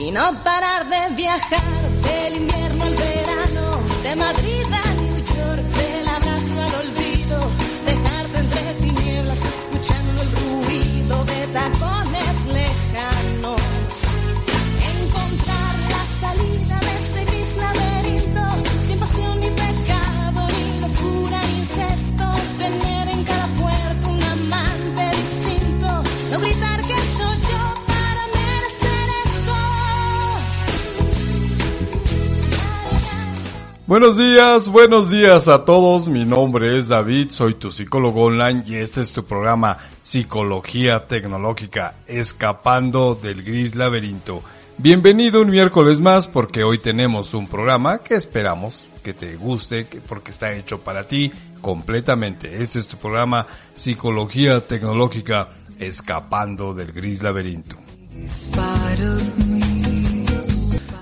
y no parar de viajar del invierno al verano, de Madrid a New York, del abrazo al olvido, dejarte entre tinieblas escuchando el ruido de tacones Buenos días, buenos días a todos. Mi nombre es David, soy tu psicólogo online y este es tu programa Psicología Tecnológica, escapando del gris laberinto. Bienvenido un miércoles más porque hoy tenemos un programa que esperamos que te guste que- porque está hecho para ti completamente. Este es tu programa Psicología Tecnológica, escapando del gris laberinto.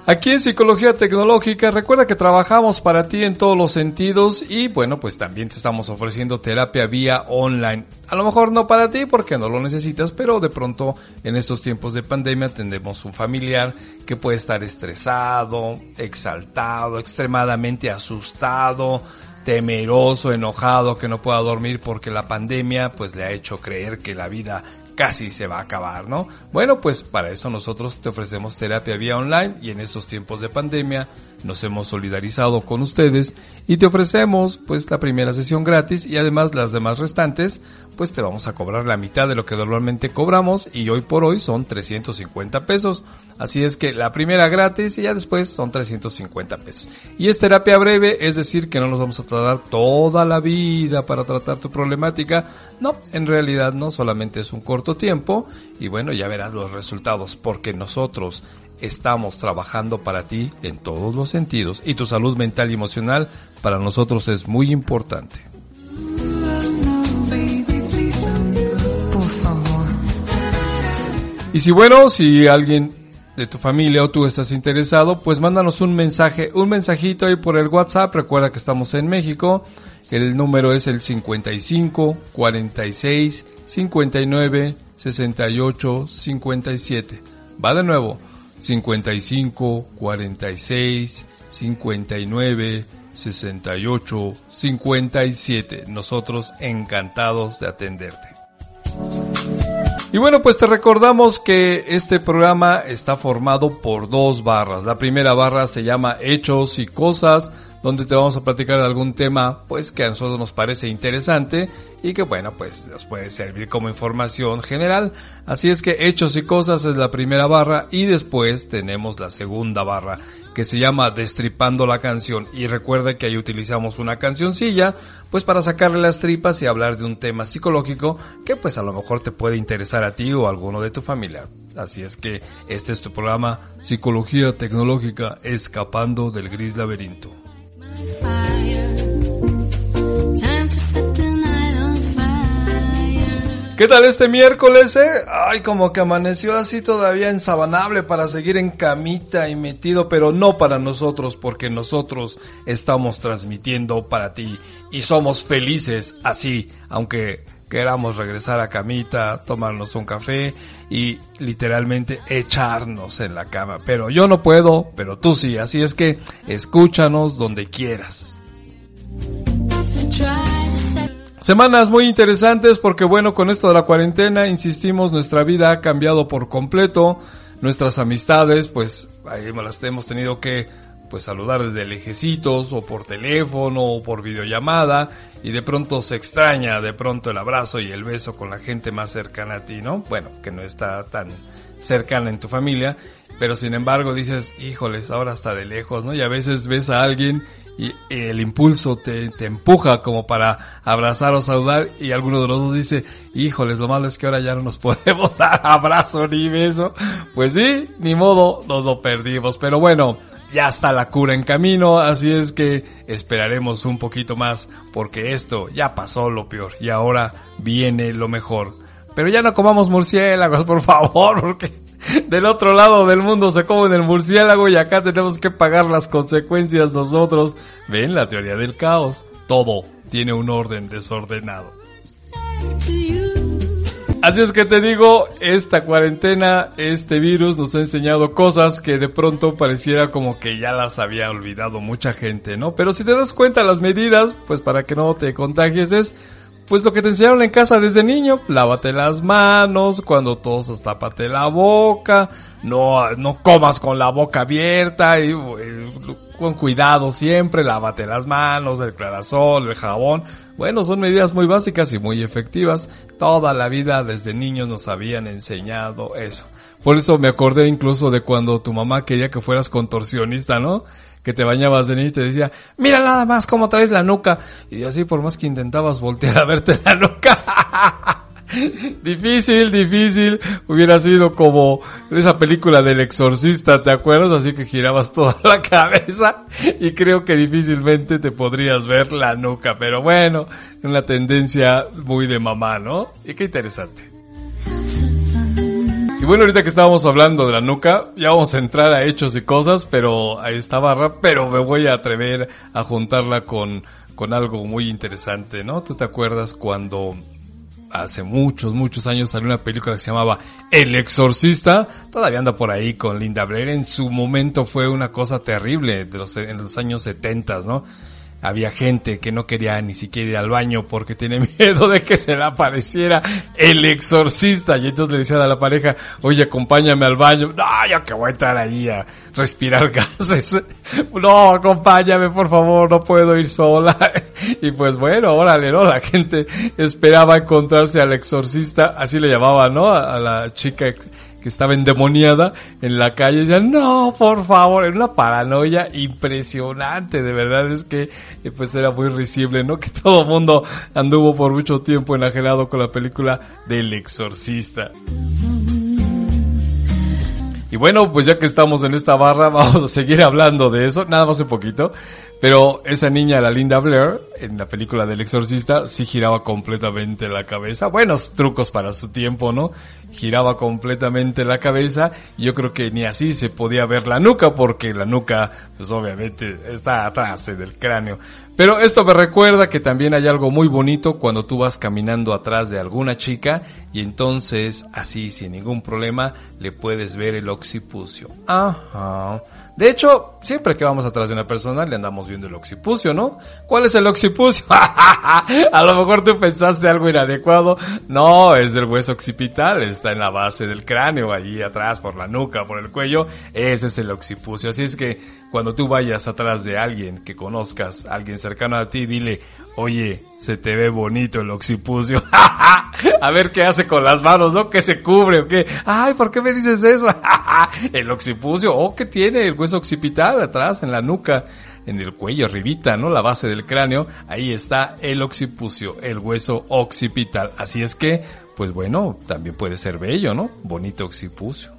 Aquí en Psicología Tecnológica, recuerda que trabajamos para ti en todos los sentidos y bueno, pues también te estamos ofreciendo terapia vía online. A lo mejor no para ti porque no lo necesitas, pero de pronto en estos tiempos de pandemia tendremos un familiar que puede estar estresado, exaltado, extremadamente asustado, temeroso, enojado, que no pueda dormir porque la pandemia pues le ha hecho creer que la vida casi se va a acabar, ¿no? Bueno, pues para eso nosotros te ofrecemos terapia vía online y en estos tiempos de pandemia nos hemos solidarizado con ustedes y te ofrecemos pues la primera sesión gratis y además las demás restantes pues te vamos a cobrar la mitad de lo que normalmente cobramos y hoy por hoy son 350 pesos. Así es que la primera gratis y ya después son 350 pesos. Y es terapia breve, es decir que no nos vamos a tardar toda la vida para tratar tu problemática. No, en realidad no, solamente es un corto tiempo y bueno, ya verás los resultados porque nosotros estamos trabajando para ti en todos los sentidos y tu salud mental y emocional para nosotros es muy importante. Por favor. Y si bueno, si alguien de tu familia o tú estás interesado, pues mándanos un mensaje, un mensajito ahí por el WhatsApp. Recuerda que estamos en México. El número es el 55 46 59 68 57. Va de nuevo. 55 46 59 68 57. Nosotros encantados de atenderte. Y bueno, pues te recordamos que este programa está formado por dos barras. La primera barra se llama Hechos y Cosas, donde te vamos a platicar de algún tema pues que a nosotros nos parece interesante y que bueno, pues nos puede servir como información general. Así es que Hechos y Cosas es la primera barra y después tenemos la segunda barra que se llama Destripando la canción y recuerda que ahí utilizamos una cancioncilla pues para sacarle las tripas y hablar de un tema psicológico que pues a lo mejor te puede interesar a ti o a alguno de tu familia. Así es que este es tu programa Psicología Tecnológica Escapando del Gris Laberinto. ¿Qué tal este miércoles, eh? Ay, como que amaneció así todavía ensabanable para seguir en camita y metido, pero no para nosotros, porque nosotros estamos transmitiendo para ti y somos felices así, aunque queramos regresar a camita, tomarnos un café y literalmente echarnos en la cama. Pero yo no puedo, pero tú sí, así es que escúchanos donde quieras. Semanas muy interesantes porque bueno, con esto de la cuarentena, insistimos, nuestra vida ha cambiado por completo, nuestras amistades, pues ahí las hemos tenido que pues saludar desde lejecitos o por teléfono o por videollamada y de pronto se extraña de pronto el abrazo y el beso con la gente más cercana a ti, ¿no? Bueno, que no está tan cercana en tu familia, pero sin embargo dices, híjoles, ahora está de lejos, ¿no? Y a veces ves a alguien y el impulso te, te empuja como para abrazar o saludar y alguno de los dos dice, híjoles, lo malo es que ahora ya no nos podemos dar abrazo ni beso. Pues sí, ni modo, nos lo perdimos, pero bueno, ya está la cura en camino, así es que esperaremos un poquito más porque esto ya pasó lo peor y ahora viene lo mejor. Pero ya no comamos murciélagos, por favor, porque del otro lado del mundo se comen el murciélago y acá tenemos que pagar las consecuencias nosotros. Ven la teoría del caos. Todo tiene un orden desordenado. Así es que te digo, esta cuarentena, este virus nos ha enseñado cosas que de pronto pareciera como que ya las había olvidado mucha gente, ¿no? Pero si te das cuenta las medidas, pues para que no te contagies es pues lo que te enseñaron en casa desde niño, lávate las manos, cuando tosas tápate la boca, no, no comas con la boca abierta, y, eh, con cuidado siempre, lávate las manos, el clarasol, el jabón. Bueno, son medidas muy básicas y muy efectivas. Toda la vida desde niños nos habían enseñado eso. Por eso me acordé incluso de cuando tu mamá quería que fueras contorsionista, ¿no? Que te bañabas de niño y te decía, mira nada más cómo traes la nuca. Y así por más que intentabas voltear a verte la nuca. difícil, difícil. Hubiera sido como esa película del exorcista, ¿te acuerdas? Así que girabas toda la cabeza y creo que difícilmente te podrías ver la nuca. Pero bueno, una tendencia muy de mamá, ¿no? Y qué interesante. Bueno, ahorita que estábamos hablando de la nuca, ya vamos a entrar a hechos y cosas, pero a esta barra, pero me voy a atrever a juntarla con, con algo muy interesante, ¿no? ¿Tú te acuerdas cuando hace muchos, muchos años salió una película que se llamaba El Exorcista? Todavía anda por ahí con Linda Blair. En su momento fue una cosa terrible de los, en los años 70, ¿no? Había gente que no quería ni siquiera ir al baño porque tiene miedo de que se le apareciera el exorcista. Y entonces le decía a la pareja, oye, acompáñame al baño. No, yo que voy a entrar ahí a respirar gases. No, acompáñame, por favor, no puedo ir sola. Y pues bueno, órale, ¿no? La gente esperaba encontrarse al exorcista, así le llamaba, ¿no? A la chica estaba endemoniada en la calle, decían, no, por favor, era una paranoia impresionante, de verdad es que eh, pues era muy risible, ¿no? Que todo mundo anduvo por mucho tiempo enajenado con la película del exorcista. Y bueno, pues ya que estamos en esta barra, vamos a seguir hablando de eso, nada más un poquito. Pero esa niña, la Linda Blair, en la película del exorcista, sí giraba completamente la cabeza. Buenos trucos para su tiempo, ¿no? Giraba completamente la cabeza. Yo creo que ni así se podía ver la nuca, porque la nuca, pues obviamente, está atrás del cráneo. Pero esto me recuerda que también hay algo muy bonito cuando tú vas caminando atrás de alguna chica y entonces, así, sin ningún problema, le puedes ver el occipucio. Ajá. De hecho, siempre que vamos atrás de una persona le andamos viendo el occipucio, ¿no? ¿Cuál es el occipucio? a lo mejor tú pensaste algo inadecuado. No, es del hueso occipital, está en la base del cráneo, allí atrás, por la nuca, por el cuello. Ese es el occipucio. Así es que cuando tú vayas atrás de alguien que conozcas, alguien cercano a ti, dile, oye, se te ve bonito el occipucio. a ver qué hace con las manos, ¿no? ¿Qué se cubre o qué? Ay, ¿por qué me dices eso? el occipucio, oh, ¿qué tiene? El hueso occipital atrás, en la nuca, en el cuello, arribita, ¿no? La base del cráneo, ahí está el occipucio, el hueso occipital. Así es que, pues bueno, también puede ser bello, ¿no? Bonito occipucio.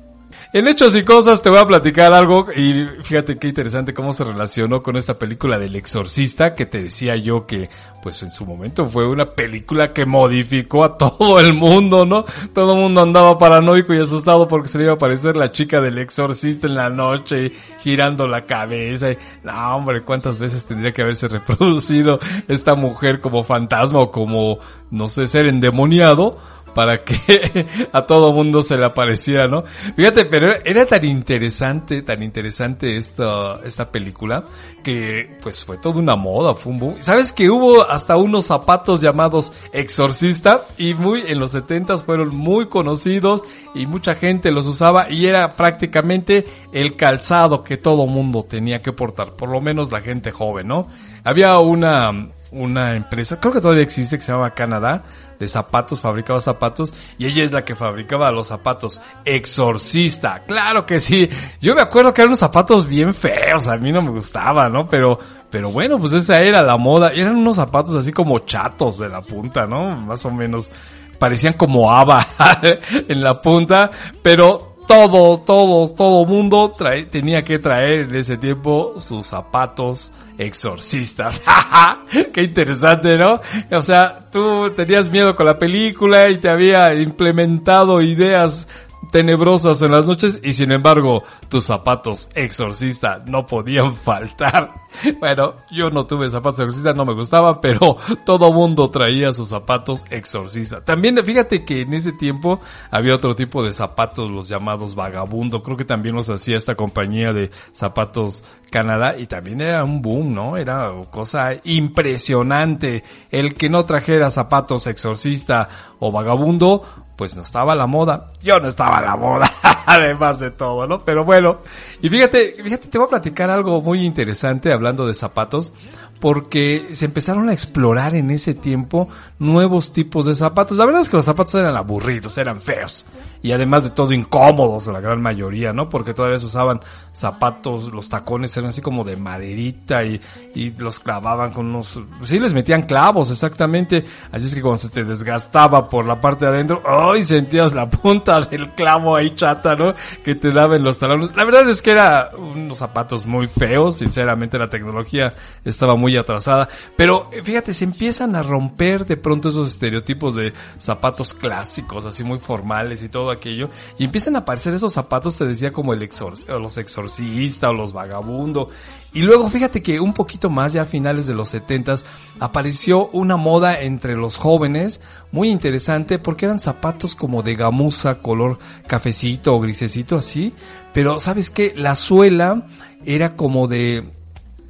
En Hechos y Cosas te voy a platicar algo y fíjate qué interesante cómo se relacionó con esta película del exorcista que te decía yo que pues en su momento fue una película que modificó a todo el mundo, ¿no? Todo el mundo andaba paranoico y asustado porque se le iba a aparecer la chica del exorcista en la noche girando la cabeza. Y, no, hombre, cuántas veces tendría que haberse reproducido esta mujer como fantasma o como, no sé, ser endemoniado para que a todo mundo se le apareciera, ¿no? Fíjate, pero era tan interesante, tan interesante esta, esta película, que pues fue toda una moda, fue. ¿Sabes que hubo hasta unos zapatos llamados Exorcista? Y muy, en los setentas fueron muy conocidos y mucha gente los usaba y era prácticamente el calzado que todo mundo tenía que portar, por lo menos la gente joven, ¿no? Había una, una empresa, creo que todavía existe, que se llama Canadá, de zapatos, fabricaba zapatos, y ella es la que fabricaba los zapatos. Exorcista, claro que sí. Yo me acuerdo que eran unos zapatos bien feos, a mí no me gustaba, ¿no? Pero, pero bueno, pues esa era la moda. Eran unos zapatos así como chatos de la punta, ¿no? Más o menos. Parecían como haba en la punta, pero todos, todos, todo mundo tenía que traer en ese tiempo sus zapatos exorcistas. Qué interesante, ¿no? O sea, tú tenías miedo con la película y te había implementado ideas tenebrosas en las noches y sin embargo tus zapatos exorcista no podían faltar. Bueno, yo no tuve zapatos exorcista, no me gustaban, pero todo mundo traía sus zapatos exorcista. También fíjate que en ese tiempo había otro tipo de zapatos, los llamados vagabundo. Creo que también los hacía esta compañía de zapatos Canadá y también era un boom, ¿no? Era cosa impresionante. El que no trajera zapatos exorcista o vagabundo, pues no estaba la moda. Yo no estaba la moda, además de todo, ¿no? Pero bueno, y fíjate, fíjate, te voy a platicar algo muy interesante hablando de zapatos porque se empezaron a explorar en ese tiempo nuevos tipos de zapatos. La verdad es que los zapatos eran aburridos, eran feos y además de todo incómodos la gran mayoría, ¿no? Porque todavía usaban zapatos, los tacones eran así como de maderita y, y los clavaban con unos, sí les metían clavos exactamente, así es que cuando se te desgastaba por la parte de adentro, ¡ay! sentías la punta del clavo ahí chata, ¿no? Que te daba en los talones. La verdad es que era unos zapatos muy feos, sinceramente la tecnología estaba muy atrasada, pero eh, fíjate, se empiezan a romper de pronto esos estereotipos de zapatos clásicos, así muy formales y todo aquello, y empiezan a aparecer esos zapatos, te decía, como el exor o los exorcistas o los vagabundo, y luego fíjate que un poquito más, ya a finales de los setentas, apareció una moda entre los jóvenes muy interesante porque eran zapatos como de gamuza, color cafecito o grisecito así, pero sabes que la suela era como de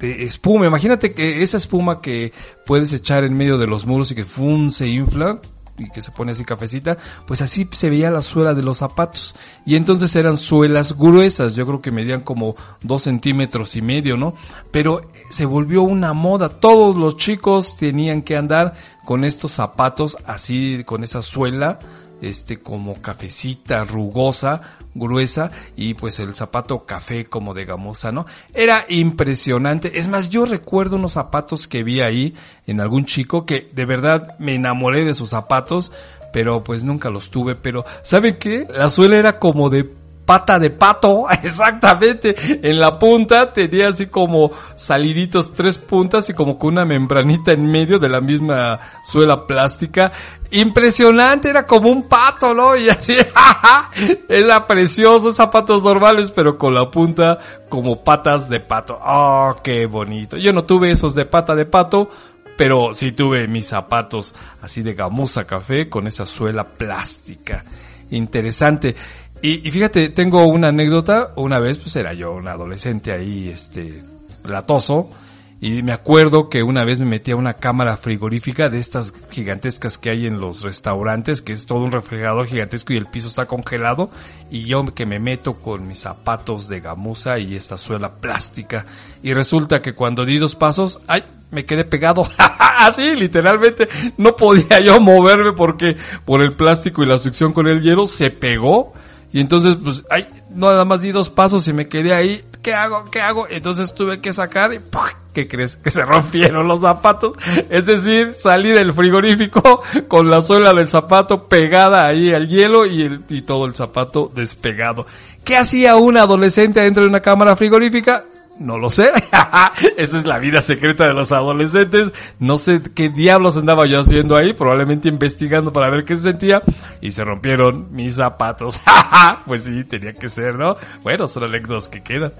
de espuma. Imagínate que esa espuma que puedes echar en medio de los muros y que fun, se infla y que se pone así cafecita, pues así se veía la suela de los zapatos. Y entonces eran suelas gruesas, yo creo que medían como dos centímetros y medio, ¿no? Pero se volvió una moda, todos los chicos tenían que andar con estos zapatos así, con esa suela este como cafecita rugosa, gruesa y pues el zapato café como de gamuza, ¿no? Era impresionante. Es más, yo recuerdo unos zapatos que vi ahí en algún chico que de verdad me enamoré de sus zapatos, pero pues nunca los tuve, pero ¿saben qué? La suela era como de pata de pato, exactamente. En la punta tenía así como saliditos tres puntas y como con una membranita en medio de la misma suela plástica. Impresionante, era como un pato, ¿no? Y así, era precioso, zapatos normales, pero con la punta como patas de pato. Oh, qué bonito. Yo no tuve esos de pata de pato, pero sí tuve mis zapatos así de gamuza café con esa suela plástica. Interesante. Y, y, fíjate, tengo una anécdota. Una vez, pues era yo un adolescente ahí, este, platoso. Y me acuerdo que una vez me metí a una cámara frigorífica de estas gigantescas que hay en los restaurantes, que es todo un refrigerador gigantesco y el piso está congelado. Y yo que me meto con mis zapatos de gamuza y esta suela plástica. Y resulta que cuando di dos pasos, ¡ay! me quedé pegado. Así, literalmente, no podía yo moverme porque por el plástico y la succión con el hielo se pegó. Y entonces, pues, ay, nada más di dos pasos y me quedé ahí. ¿Qué hago? ¿Qué hago? Entonces tuve que sacar y ¡pum! ¿qué crees? Que se rompieron los zapatos. Es decir, salí del frigorífico con la suela del zapato pegada ahí al hielo y, el, y todo el zapato despegado. ¿Qué hacía un adolescente dentro de una cámara frigorífica? No lo sé. Esa es la vida secreta de los adolescentes. No sé qué diablos andaba yo haciendo ahí. Probablemente investigando para ver qué se sentía. Y se rompieron mis zapatos. pues sí, tenía que ser, ¿no? Bueno, son anécdotas que quedan.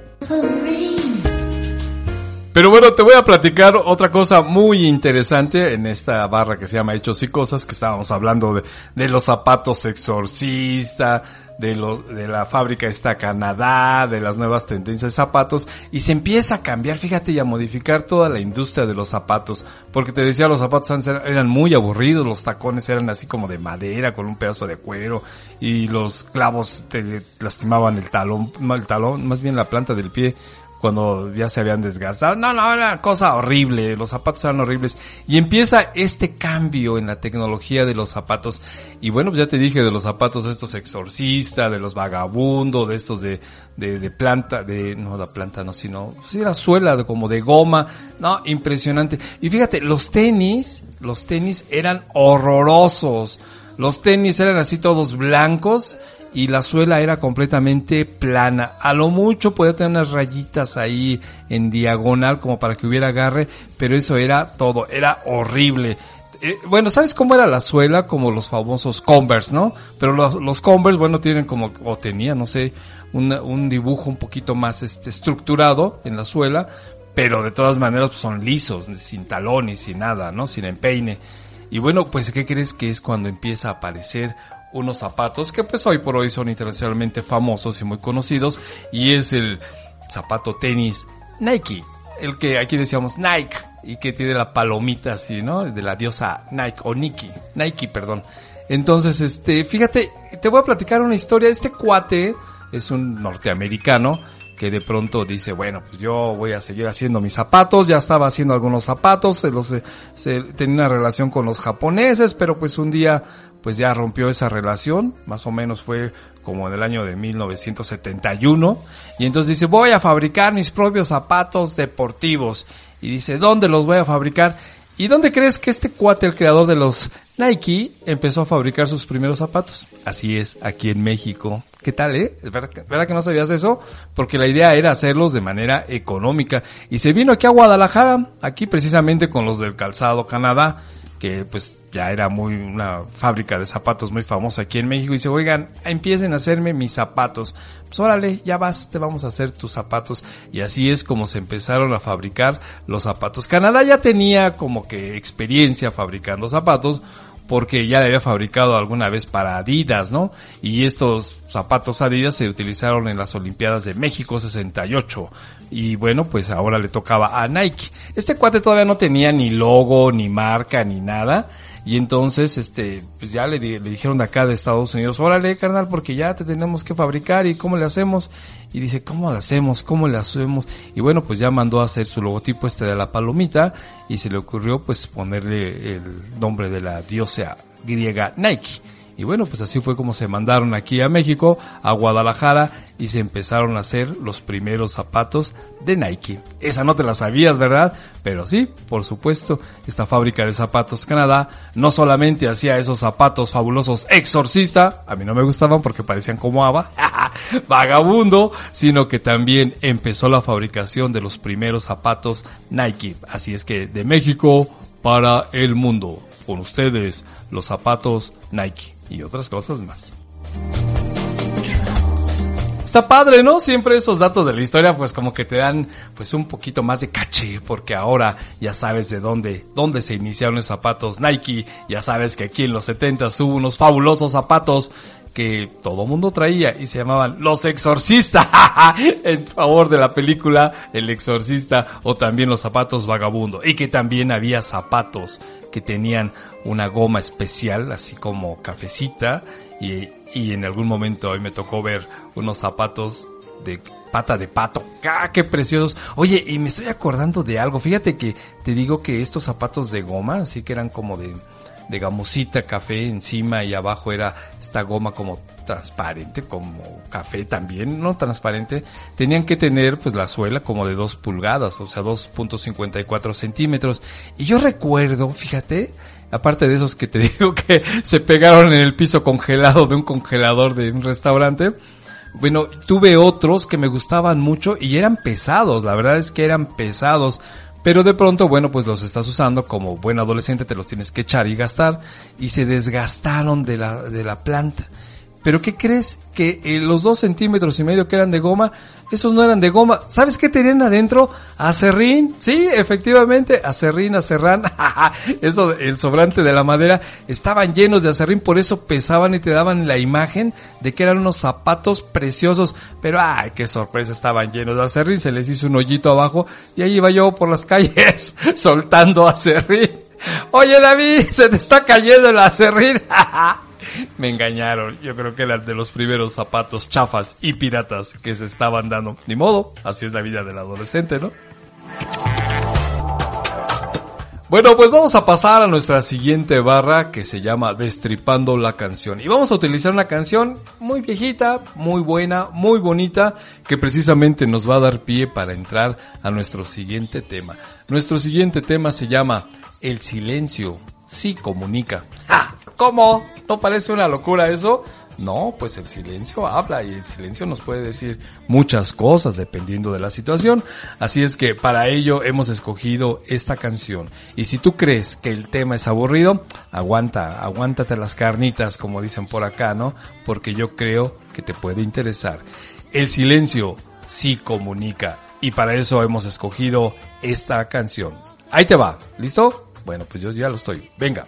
Pero bueno, te voy a platicar otra cosa muy interesante en esta barra que se llama Hechos y Cosas, que estábamos hablando de, de los zapatos exorcista, de los, de la fábrica esta Canadá, de las nuevas tendencias de zapatos, y se empieza a cambiar, fíjate, y a modificar toda la industria de los zapatos, porque te decía, los zapatos antes eran muy aburridos, los tacones eran así como de madera, con un pedazo de cuero, y los clavos te lastimaban el talón, el talón, más bien la planta del pie, cuando ya se habían desgastado. No, no, era cosa horrible, los zapatos eran horribles. Y empieza este cambio en la tecnología de los zapatos. Y bueno, pues ya te dije de los zapatos estos exorcistas, de los vagabundos, de estos de, de, de, planta, de, no la planta no, sino, sí era suela de, como de goma. No, impresionante. Y fíjate, los tenis, los tenis eran horrorosos. Los tenis eran así todos blancos y la suela era completamente plana. A lo mucho podía tener unas rayitas ahí en diagonal como para que hubiera agarre, pero eso era todo, era horrible. eh, bueno, ¿sabes cómo era la suela? Como los famosos Converse, ¿no? Pero los, Converse, bueno, tienen como, o tenían, no sé, un dibujo un poquito más este, estructurado en la suela, pero de todas maneras pues, son lisos, sin talones, sin nada, ¿no? Sin empeine. Y bueno, pues ¿qué crees que es cuando empieza a aparecer unos zapatos que pues hoy por hoy son internacionalmente famosos y muy conocidos y es el zapato tenis Nike, el que aquí decíamos Nike y que tiene la palomita así, ¿no? De la diosa Nike o Nike, Nike, perdón. Entonces, este, fíjate, te voy a platicar una historia. Este cuate es un norteamericano que de pronto dice, bueno, pues yo voy a seguir haciendo mis zapatos, ya estaba haciendo algunos zapatos, se los, se, tenía una relación con los japoneses, pero pues un día pues ya rompió esa relación, más o menos fue como en el año de 1971, y entonces dice, voy a fabricar mis propios zapatos deportivos, y dice, ¿dónde los voy a fabricar? ¿Y dónde crees que este cuate, el creador de los Nike, empezó a fabricar sus primeros zapatos? Así es, aquí en México. ¿Qué tal, eh? ¿Verdad que- ¿Verdad que no sabías eso? Porque la idea era hacerlos de manera económica. Y se vino aquí a Guadalajara, aquí precisamente con los del Calzado Canadá, que pues ya era muy una fábrica de zapatos muy famosa aquí en México. Y dice, oigan, empiecen a hacerme mis zapatos. Pues órale, ya vas, te vamos a hacer tus zapatos. Y así es como se empezaron a fabricar los zapatos. Canadá ya tenía como que experiencia fabricando zapatos porque ya le había fabricado alguna vez para Adidas, ¿no? Y estos zapatos Adidas se utilizaron en las Olimpiadas de México 68. Y bueno, pues ahora le tocaba a Nike. Este cuate todavía no tenía ni logo, ni marca, ni nada. Y entonces, este, pues ya le, le dijeron de acá de Estados Unidos, órale, carnal, porque ya te tenemos que fabricar y cómo le hacemos. Y dice, ¿cómo le hacemos? ¿Cómo le hacemos? Y bueno, pues ya mandó a hacer su logotipo este de la palomita y se le ocurrió pues ponerle el nombre de la diosa griega Nike. Y bueno, pues así fue como se mandaron aquí a México, a Guadalajara, y se empezaron a hacer los primeros zapatos de Nike. Esa no te la sabías, ¿verdad? Pero sí, por supuesto, esta fábrica de zapatos Canadá no solamente hacía esos zapatos fabulosos exorcista, a mí no me gustaban porque parecían como Ava, vagabundo, sino que también empezó la fabricación de los primeros zapatos Nike. Así es que de México para el mundo. Con ustedes, los zapatos Nike y otras cosas más. Está padre, ¿no? Siempre esos datos de la historia, pues como que te dan, pues un poquito más de caché, porque ahora ya sabes de dónde, dónde se iniciaron los zapatos Nike, ya sabes que aquí en los 70 hubo unos fabulosos zapatos que todo mundo traía y se llamaban Los Exorcistas, en favor de la película El Exorcista, o también los zapatos Vagabundo, y que también había zapatos que tenían una goma especial, así como cafecita, y, y en algún momento hoy me tocó ver unos zapatos de pata de pato. ¡Ah, qué preciosos! Oye, y me estoy acordando de algo. Fíjate que te digo que estos zapatos de goma, así que eran como de, de gamosita café encima y abajo era esta goma como transparente, como café también, no transparente, tenían que tener pues la suela como de 2 pulgadas, o sea, 2.54 centímetros. Y yo recuerdo, fíjate, aparte de esos que te digo que se pegaron en el piso congelado de un congelador de un restaurante, bueno, tuve otros que me gustaban mucho y eran pesados, la verdad es que eran pesados. Pero de pronto, bueno, pues los estás usando como buen adolescente, te los tienes que echar y gastar. Y se desgastaron de la, de la planta. Pero ¿qué crees? Que eh, los dos centímetros y medio que eran de goma, esos no eran de goma. ¿Sabes qué tenían adentro? Acerrín. Sí, efectivamente, acerrín, acerrán. eso, el sobrante de la madera, estaban llenos de acerrín, por eso pesaban y te daban la imagen de que eran unos zapatos preciosos. Pero, ay, qué sorpresa, estaban llenos de acerrín. Se les hizo un hoyito abajo y ahí iba yo por las calles soltando acerrín. Oye, David, se te está cayendo el acerrín. Me engañaron. Yo creo que eran de los primeros zapatos chafas y piratas que se estaban dando. Ni modo, así es la vida del adolescente, ¿no? Bueno, pues vamos a pasar a nuestra siguiente barra que se llama Destripando la canción. Y vamos a utilizar una canción muy viejita, muy buena, muy bonita, que precisamente nos va a dar pie para entrar a nuestro siguiente tema. Nuestro siguiente tema se llama El silencio sí comunica. ¡Ja! ¿Cómo? ¿No parece una locura eso? No, pues el silencio habla y el silencio nos puede decir muchas cosas dependiendo de la situación. Así es que para ello hemos escogido esta canción. Y si tú crees que el tema es aburrido, aguanta, aguántate las carnitas, como dicen por acá, ¿no? Porque yo creo que te puede interesar. El silencio sí comunica. Y para eso hemos escogido esta canción. Ahí te va, ¿listo? Bueno, pues yo ya lo estoy. Venga.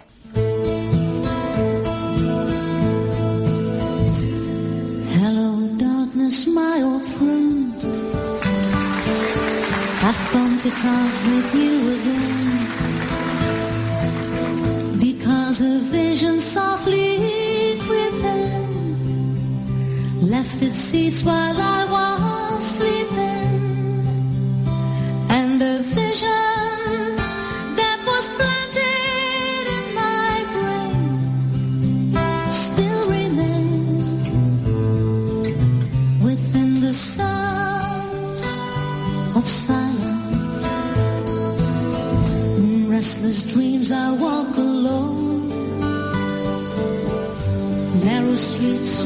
Hello, darkness, my old friend. I've come to talk with you again. Because a vision softly creeping left its seats while I was sleeping.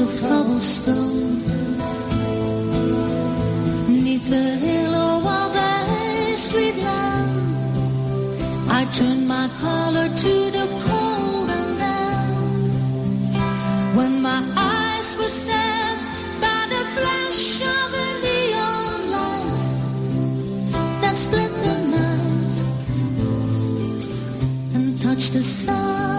Of cobblestone. Neath the halo of a street lamp, I turned my collar to the cold and damp when my eyes were stabbed by the flash of a neon light that split the night and touched the sound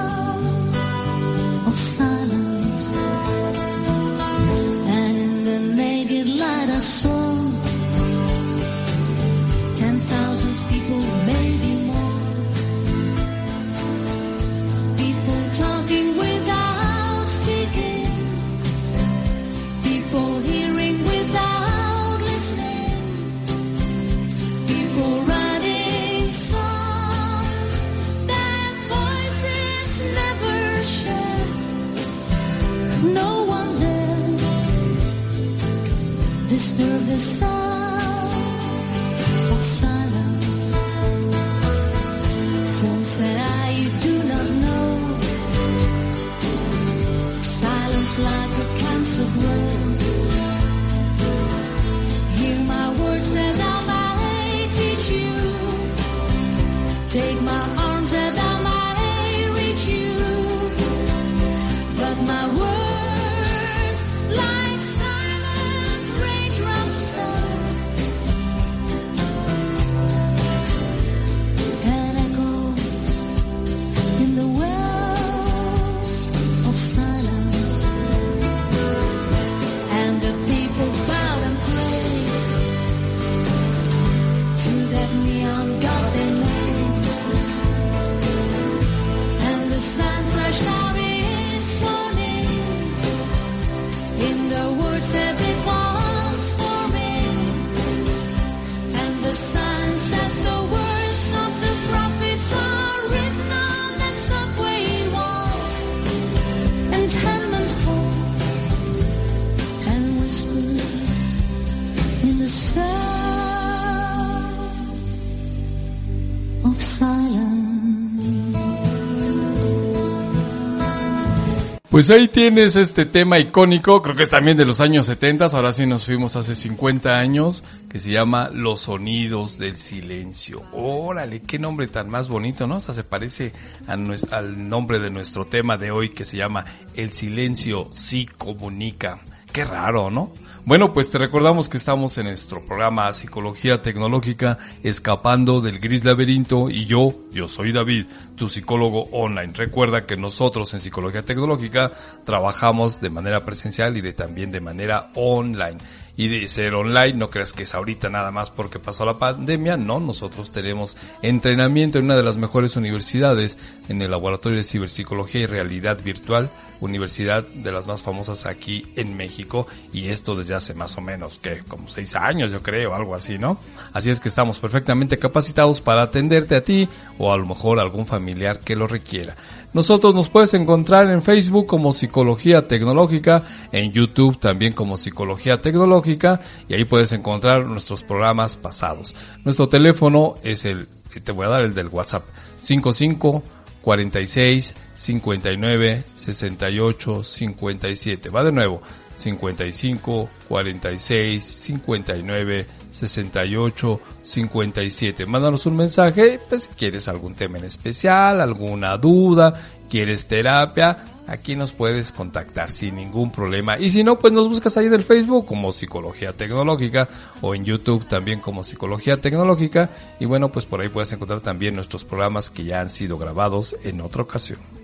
Pues ahí tienes este tema icónico, creo que es también de los años 70, ahora sí nos fuimos hace 50 años, que se llama Los sonidos del silencio. Órale, qué nombre tan más bonito, ¿no? O sea, se parece al nombre de nuestro tema de hoy que se llama El silencio sí comunica. Qué raro, ¿no? Bueno, pues te recordamos que estamos en nuestro programa Psicología Tecnológica, escapando del gris laberinto y yo, yo soy David, tu psicólogo online. Recuerda que nosotros en Psicología Tecnológica trabajamos de manera presencial y de también de manera online. Y de ser online, no creas que es ahorita nada más porque pasó la pandemia, no, nosotros tenemos entrenamiento en una de las mejores universidades, en el Laboratorio de Ciberpsicología y Realidad Virtual, universidad de las más famosas aquí en México, y esto desde hace más o menos que como seis años, yo creo, algo así, ¿no? Así es que estamos perfectamente capacitados para atenderte a ti o a lo mejor a algún familiar que lo requiera. Nosotros nos puedes encontrar en Facebook como Psicología Tecnológica, en YouTube también como Psicología Tecnológica y ahí puedes encontrar nuestros programas pasados. Nuestro teléfono es el, te voy a dar el del WhatsApp, 55 46 59 68 57. Va de nuevo. 55 46 59 68 57. Mándanos un mensaje, pues si quieres algún tema en especial, alguna duda, quieres terapia, aquí nos puedes contactar sin ningún problema. Y si no, pues nos buscas ahí en el Facebook como Psicología Tecnológica o en YouTube también como Psicología Tecnológica. Y bueno, pues por ahí puedes encontrar también nuestros programas que ya han sido grabados en otra ocasión.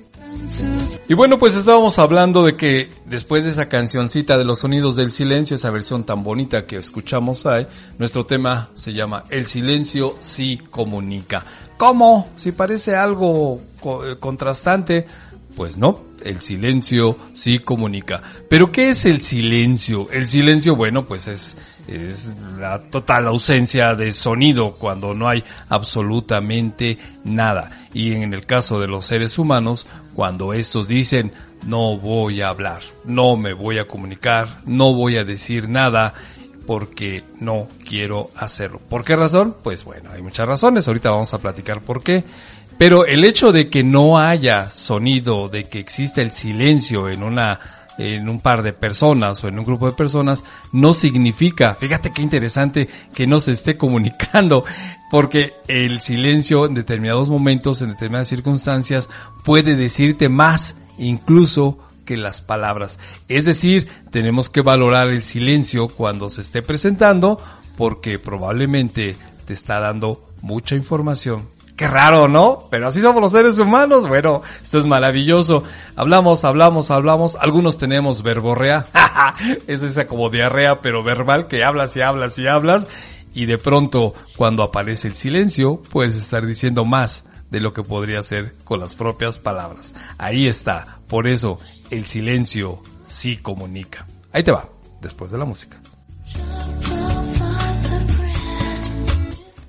Y bueno, pues estábamos hablando de que después de esa cancioncita de los sonidos del silencio, esa versión tan bonita que escuchamos ahí, nuestro tema se llama El silencio sí comunica. ¿Cómo? Si parece algo eh, contrastante, pues no, el silencio sí comunica. Pero ¿qué es el silencio? El silencio, bueno, pues es, es la total ausencia de sonido cuando no hay absolutamente nada. Y en el caso de los seres humanos, cuando estos dicen no voy a hablar, no me voy a comunicar, no voy a decir nada, porque no quiero hacerlo. ¿Por qué razón? Pues bueno, hay muchas razones, ahorita vamos a platicar por qué. Pero el hecho de que no haya sonido, de que exista el silencio en una en un par de personas o en un grupo de personas no significa, fíjate qué interesante que no se esté comunicando, porque el silencio en determinados momentos, en determinadas circunstancias puede decirte más incluso que las palabras. Es decir, tenemos que valorar el silencio cuando se esté presentando porque probablemente te está dando mucha información. Qué raro, ¿no? Pero así somos los seres humanos. Bueno, esto es maravilloso. Hablamos, hablamos, hablamos. Algunos tenemos verborrea. es esa como diarrea, pero verbal, que hablas y hablas y hablas. Y de pronto, cuando aparece el silencio, puedes estar diciendo más de lo que podría ser con las propias palabras. Ahí está. Por eso, el silencio sí comunica. Ahí te va, después de la música.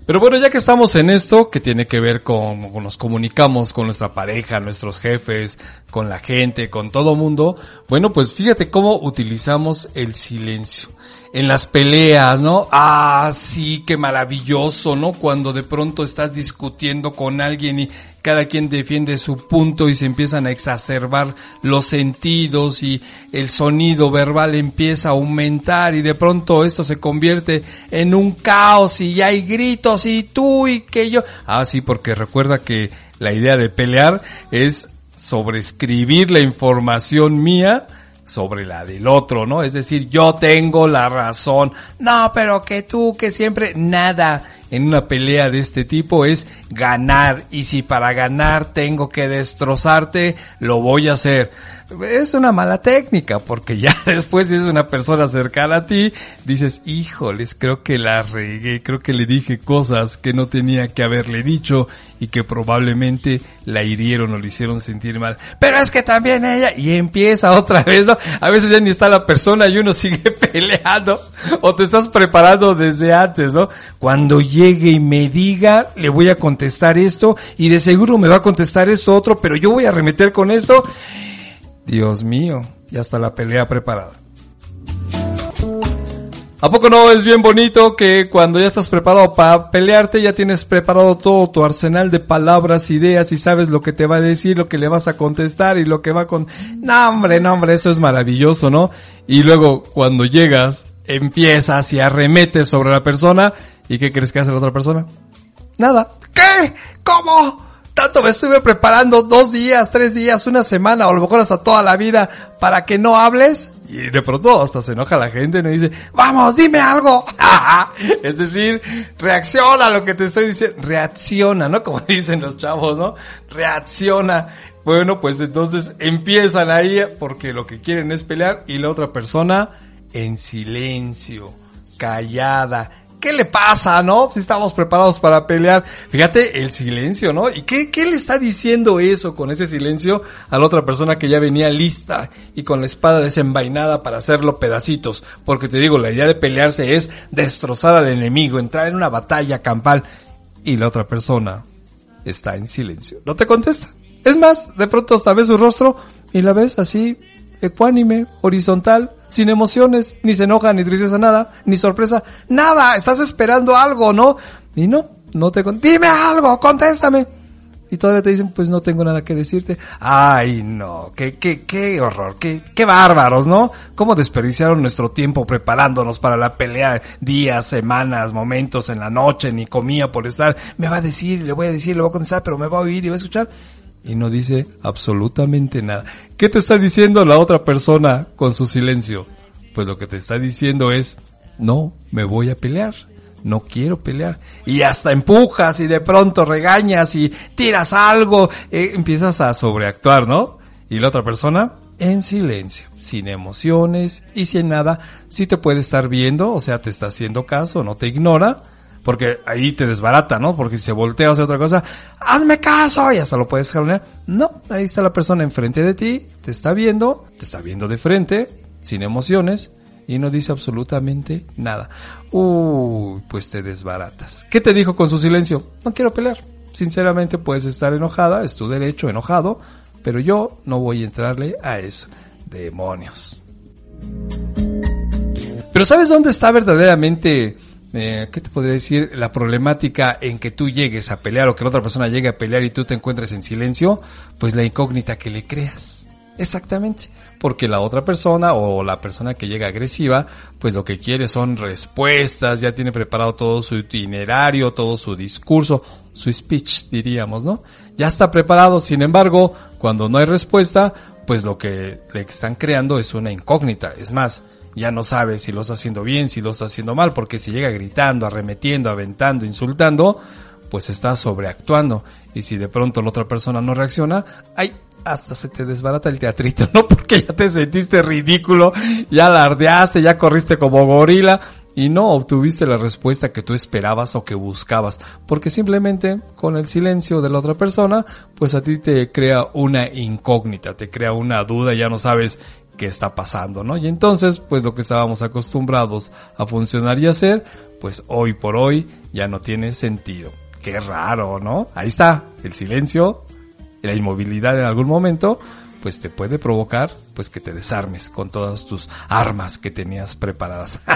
Pero bueno, ya que estamos en esto, que tiene que ver con, con nos comunicamos con nuestra pareja, nuestros jefes, con la gente, con todo mundo, bueno, pues fíjate cómo utilizamos el silencio. En las peleas, ¿no? Ah, sí, qué maravilloso, ¿no? Cuando de pronto estás discutiendo con alguien y cada quien defiende su punto y se empiezan a exacerbar los sentidos y el sonido verbal empieza a aumentar y de pronto esto se convierte en un caos y hay gritos y tú y que yo. Ah, sí, porque recuerda que la idea de pelear es sobreescribir la información mía sobre la del otro, ¿no? Es decir, yo tengo la razón. No, pero que tú, que siempre, nada en una pelea de este tipo es ganar. Y si para ganar tengo que destrozarte, lo voy a hacer. Es una mala técnica, porque ya después si es una persona cercana a ti, dices, híjoles, creo que la regué, creo que le dije cosas que no tenía que haberle dicho y que probablemente la hirieron o le hicieron sentir mal. Pero es que también ella, y empieza otra vez, ¿no? A veces ya ni está la persona y uno sigue peleando, o te estás preparando desde antes, ¿no? Cuando llegue y me diga, le voy a contestar esto, y de seguro me va a contestar esto otro, pero yo voy a remeter con esto. Dios mío, ya está la pelea preparada. ¿A poco no es bien bonito que cuando ya estás preparado para pelearte, ya tienes preparado todo tu arsenal de palabras, ideas y sabes lo que te va a decir, lo que le vas a contestar y lo que va con... No, hombre, no, hombre, eso es maravilloso, ¿no? Y luego cuando llegas, empiezas y arremetes sobre la persona y ¿qué crees que hace la otra persona? Nada. ¿Qué? ¿Cómo? Tanto me estuve preparando dos días, tres días, una semana o a lo mejor hasta toda la vida para que no hables. Y de pronto hasta se enoja la gente y me dice, vamos, dime algo. es decir, reacciona a lo que te estoy diciendo. Reacciona, ¿no? Como dicen los chavos, ¿no? Reacciona. Bueno, pues entonces empiezan ahí porque lo que quieren es pelear y la otra persona en silencio, callada. ¿Qué le pasa, no? Si estamos preparados para pelear. Fíjate el silencio, ¿no? ¿Y qué, qué le está diciendo eso con ese silencio a la otra persona que ya venía lista y con la espada desenvainada para hacerlo pedacitos? Porque te digo, la idea de pelearse es destrozar al enemigo, entrar en una batalla campal y la otra persona está en silencio. No te contesta. Es más, de pronto hasta ves su rostro y la ves así ecuánime, horizontal, sin emociones, ni se enoja, ni tristeza, nada, ni sorpresa, nada, estás esperando algo, ¿no? Y no, no te con Dime algo, contéstame. Y todavía te dicen, pues no tengo nada que decirte. Ay, no, qué, qué, qué horror, qué, qué bárbaros, ¿no? ¿Cómo desperdiciaron nuestro tiempo preparándonos para la pelea? Días, semanas, momentos en la noche, ni comía por estar. Me va a decir, le voy a decir, le voy a contestar, pero me va a oír y va a escuchar. Y no dice absolutamente nada. ¿Qué te está diciendo la otra persona con su silencio? Pues lo que te está diciendo es, no me voy a pelear no quiero pelear. Y hasta empujas y de pronto regañas y tiras algo, eh, empiezas a sobreactuar, ¿no? Y la otra persona en silencio, sin emociones y sin nada, sí te puede estar viendo, o sea, te está haciendo caso, no te ignora, porque ahí te desbarata, ¿no? Porque si se voltea o hace otra cosa, hazme caso y hasta lo puedes jalonear. No, ahí está la persona enfrente de ti, te está viendo, te está viendo de frente, sin emociones, y no dice absolutamente nada. Uy, pues te desbaratas. ¿Qué te dijo con su silencio? No quiero pelear. Sinceramente puedes estar enojada, es tu derecho, enojado, pero yo no voy a entrarle a eso. Demonios. Pero ¿sabes dónde está verdaderamente, eh, qué te podría decir, la problemática en que tú llegues a pelear o que la otra persona llegue a pelear y tú te encuentres en silencio? Pues la incógnita que le creas. Exactamente, porque la otra persona o la persona que llega agresiva, pues lo que quiere son respuestas, ya tiene preparado todo su itinerario, todo su discurso, su speech, diríamos, ¿no? Ya está preparado, sin embargo, cuando no hay respuesta, pues lo que le están creando es una incógnita, es más, ya no sabe si lo está haciendo bien, si lo está haciendo mal, porque si llega gritando, arremetiendo, aventando, insultando, pues está sobreactuando. Y si de pronto la otra persona no reacciona, ay, hasta se te desbarata el teatrito, ¿no? Porque ya te sentiste ridículo, ya alardeaste, ya corriste como gorila y no obtuviste la respuesta que tú esperabas o que buscabas, porque simplemente con el silencio de la otra persona, pues a ti te crea una incógnita, te crea una duda, ya no sabes qué está pasando, ¿no? Y entonces, pues lo que estábamos acostumbrados a funcionar y hacer, pues hoy por hoy ya no tiene sentido. Qué raro, ¿no? Ahí está, el silencio la inmovilidad en algún momento, pues te puede provocar pues que te desarmes con todas tus armas que tenías preparadas.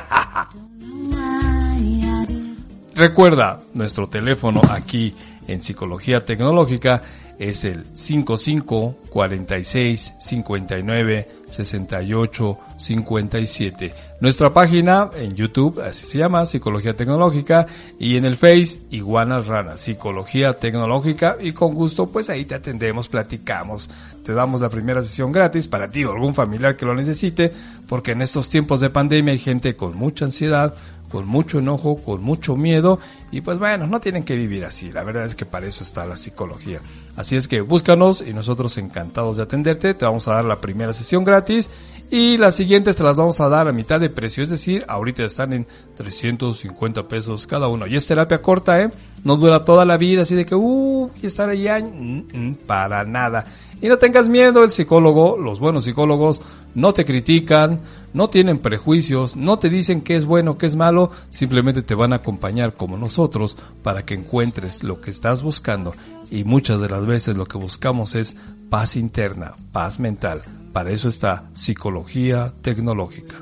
Recuerda, nuestro teléfono aquí en Psicología Tecnológica es el 55 46 59 68 57. Nuestra página en YouTube, así se llama, Psicología Tecnológica, y en el Face, Iguanas Ranas, Psicología Tecnológica, y con gusto, pues ahí te atendemos, platicamos, te damos la primera sesión gratis para ti o algún familiar que lo necesite, porque en estos tiempos de pandemia hay gente con mucha ansiedad, con mucho enojo, con mucho miedo y pues bueno, no tienen que vivir así, la verdad es que para eso está la psicología. Así es que búscanos y nosotros encantados de atenderte, te vamos a dar la primera sesión gratis y las siguientes te las vamos a dar a mitad de precio, es decir, ahorita están en 350 pesos cada uno. Y es terapia corta, ¿eh? No dura toda la vida, así de que, uh, estar allá, mm, mm, para nada. Y no tengas miedo, el psicólogo, los buenos psicólogos, no te critican, no tienen prejuicios, no te dicen qué es bueno, qué es malo, simplemente te van a acompañar como nosotros para que encuentres lo que estás buscando. Y muchas de las veces lo que buscamos es paz interna, paz mental. Para eso está psicología tecnológica.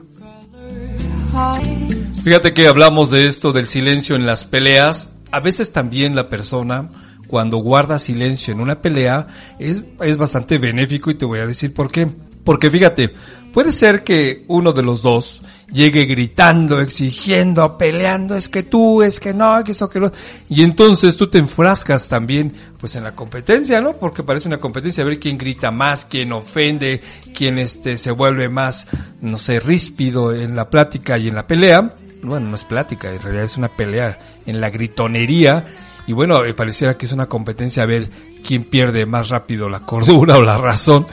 Fíjate que hablamos de esto del silencio en las peleas. A veces también la persona cuando guarda silencio en una pelea es, es bastante benéfico y te voy a decir por qué. Porque fíjate, puede ser que uno de los dos llegue gritando, exigiendo, peleando, es que tú, es que no, que eso, que no. Y entonces tú te enfrascas también, pues en la competencia, ¿no? Porque parece una competencia, a ver quién grita más, quién ofende, quién este, se vuelve más, no sé, ríspido en la plática y en la pelea. Bueno, no es plática, en realidad es una pelea en la gritonería y bueno, eh, pareciera que es una competencia a ver quién pierde más rápido la cordura o la razón.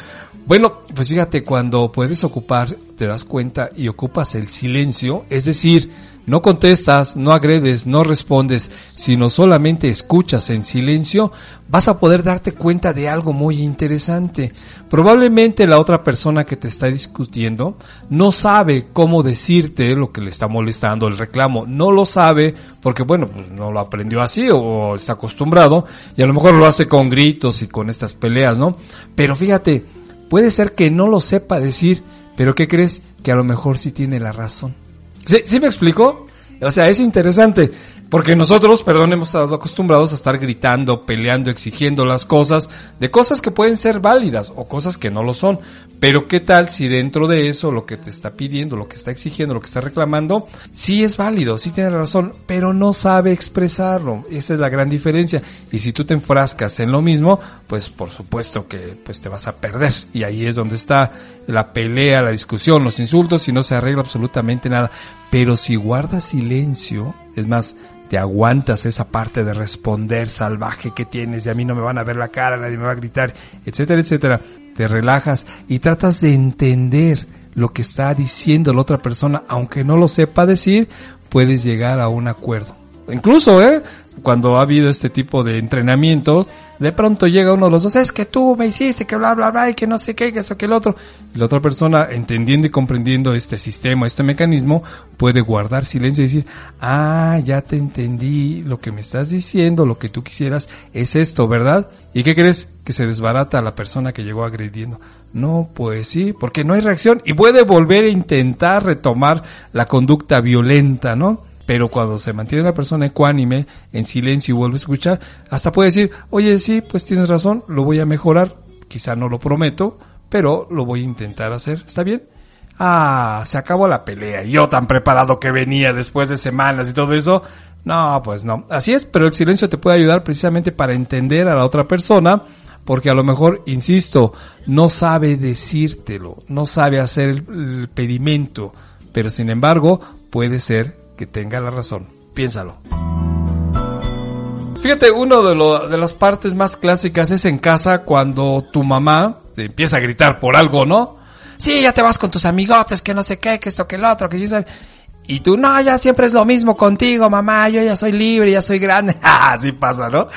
Bueno, pues fíjate, cuando puedes ocupar, te das cuenta y ocupas el silencio, es decir, no contestas, no agredes, no respondes, sino solamente escuchas en silencio, vas a poder darte cuenta de algo muy interesante. Probablemente la otra persona que te está discutiendo no sabe cómo decirte lo que le está molestando el reclamo, no lo sabe porque bueno, pues no lo aprendió así o está acostumbrado y a lo mejor lo hace con gritos y con estas peleas, ¿no? Pero fíjate, puede ser que no lo sepa decir, pero ¿qué crees? Que a lo mejor sí tiene la razón. ¿Sí, ¿Sí me explico? O sea, es interesante. Porque nosotros, perdón, hemos estado acostumbrados a estar gritando, peleando, exigiendo las cosas de cosas que pueden ser válidas o cosas que no lo son. Pero qué tal si dentro de eso lo que te está pidiendo, lo que está exigiendo, lo que está reclamando, sí es válido, sí tiene razón, pero no sabe expresarlo. Esa es la gran diferencia. Y si tú te enfrascas en lo mismo, pues por supuesto que pues te vas a perder. Y ahí es donde está la pelea, la discusión, los insultos y no se arregla absolutamente nada. Pero si guardas silencio, es más, te aguantas esa parte de responder salvaje que tienes y a mí no me van a ver la cara, nadie me va a gritar, etcétera, etcétera. Te relajas y tratas de entender lo que está diciendo la otra persona, aunque no lo sepa decir, puedes llegar a un acuerdo. Incluso, ¿eh? Cuando ha habido este tipo de entrenamiento, de pronto llega uno de los dos, es que tú me hiciste, que bla, bla, bla, y que no sé qué, que eso, que el otro. Y la otra persona, entendiendo y comprendiendo este sistema, este mecanismo, puede guardar silencio y decir, ah, ya te entendí, lo que me estás diciendo, lo que tú quisieras es esto, ¿verdad? ¿Y qué crees? Que se desbarata a la persona que llegó agrediendo. No, pues sí, porque no hay reacción y puede volver a intentar retomar la conducta violenta, ¿no? Pero cuando se mantiene la persona ecuánime, en silencio y vuelve a escuchar, hasta puede decir, oye, sí, pues tienes razón, lo voy a mejorar, quizá no lo prometo, pero lo voy a intentar hacer, ¿está bien? Ah, se acabó la pelea, yo tan preparado que venía después de semanas y todo eso, no, pues no. Así es, pero el silencio te puede ayudar precisamente para entender a la otra persona, porque a lo mejor, insisto, no sabe decírtelo, no sabe hacer el, el pedimento, pero sin embargo, puede ser que tenga la razón. Piénsalo. Fíjate, uno de, de las partes más clásicas es en casa cuando tu mamá te empieza a gritar por algo, ¿no? Sí, ya te vas con tus amigotes, que no sé qué, que esto, que el otro, que yo sabe. Y tú, no, ya siempre es lo mismo contigo, mamá, yo ya soy libre, ya soy grande. Así pasa, ¿no?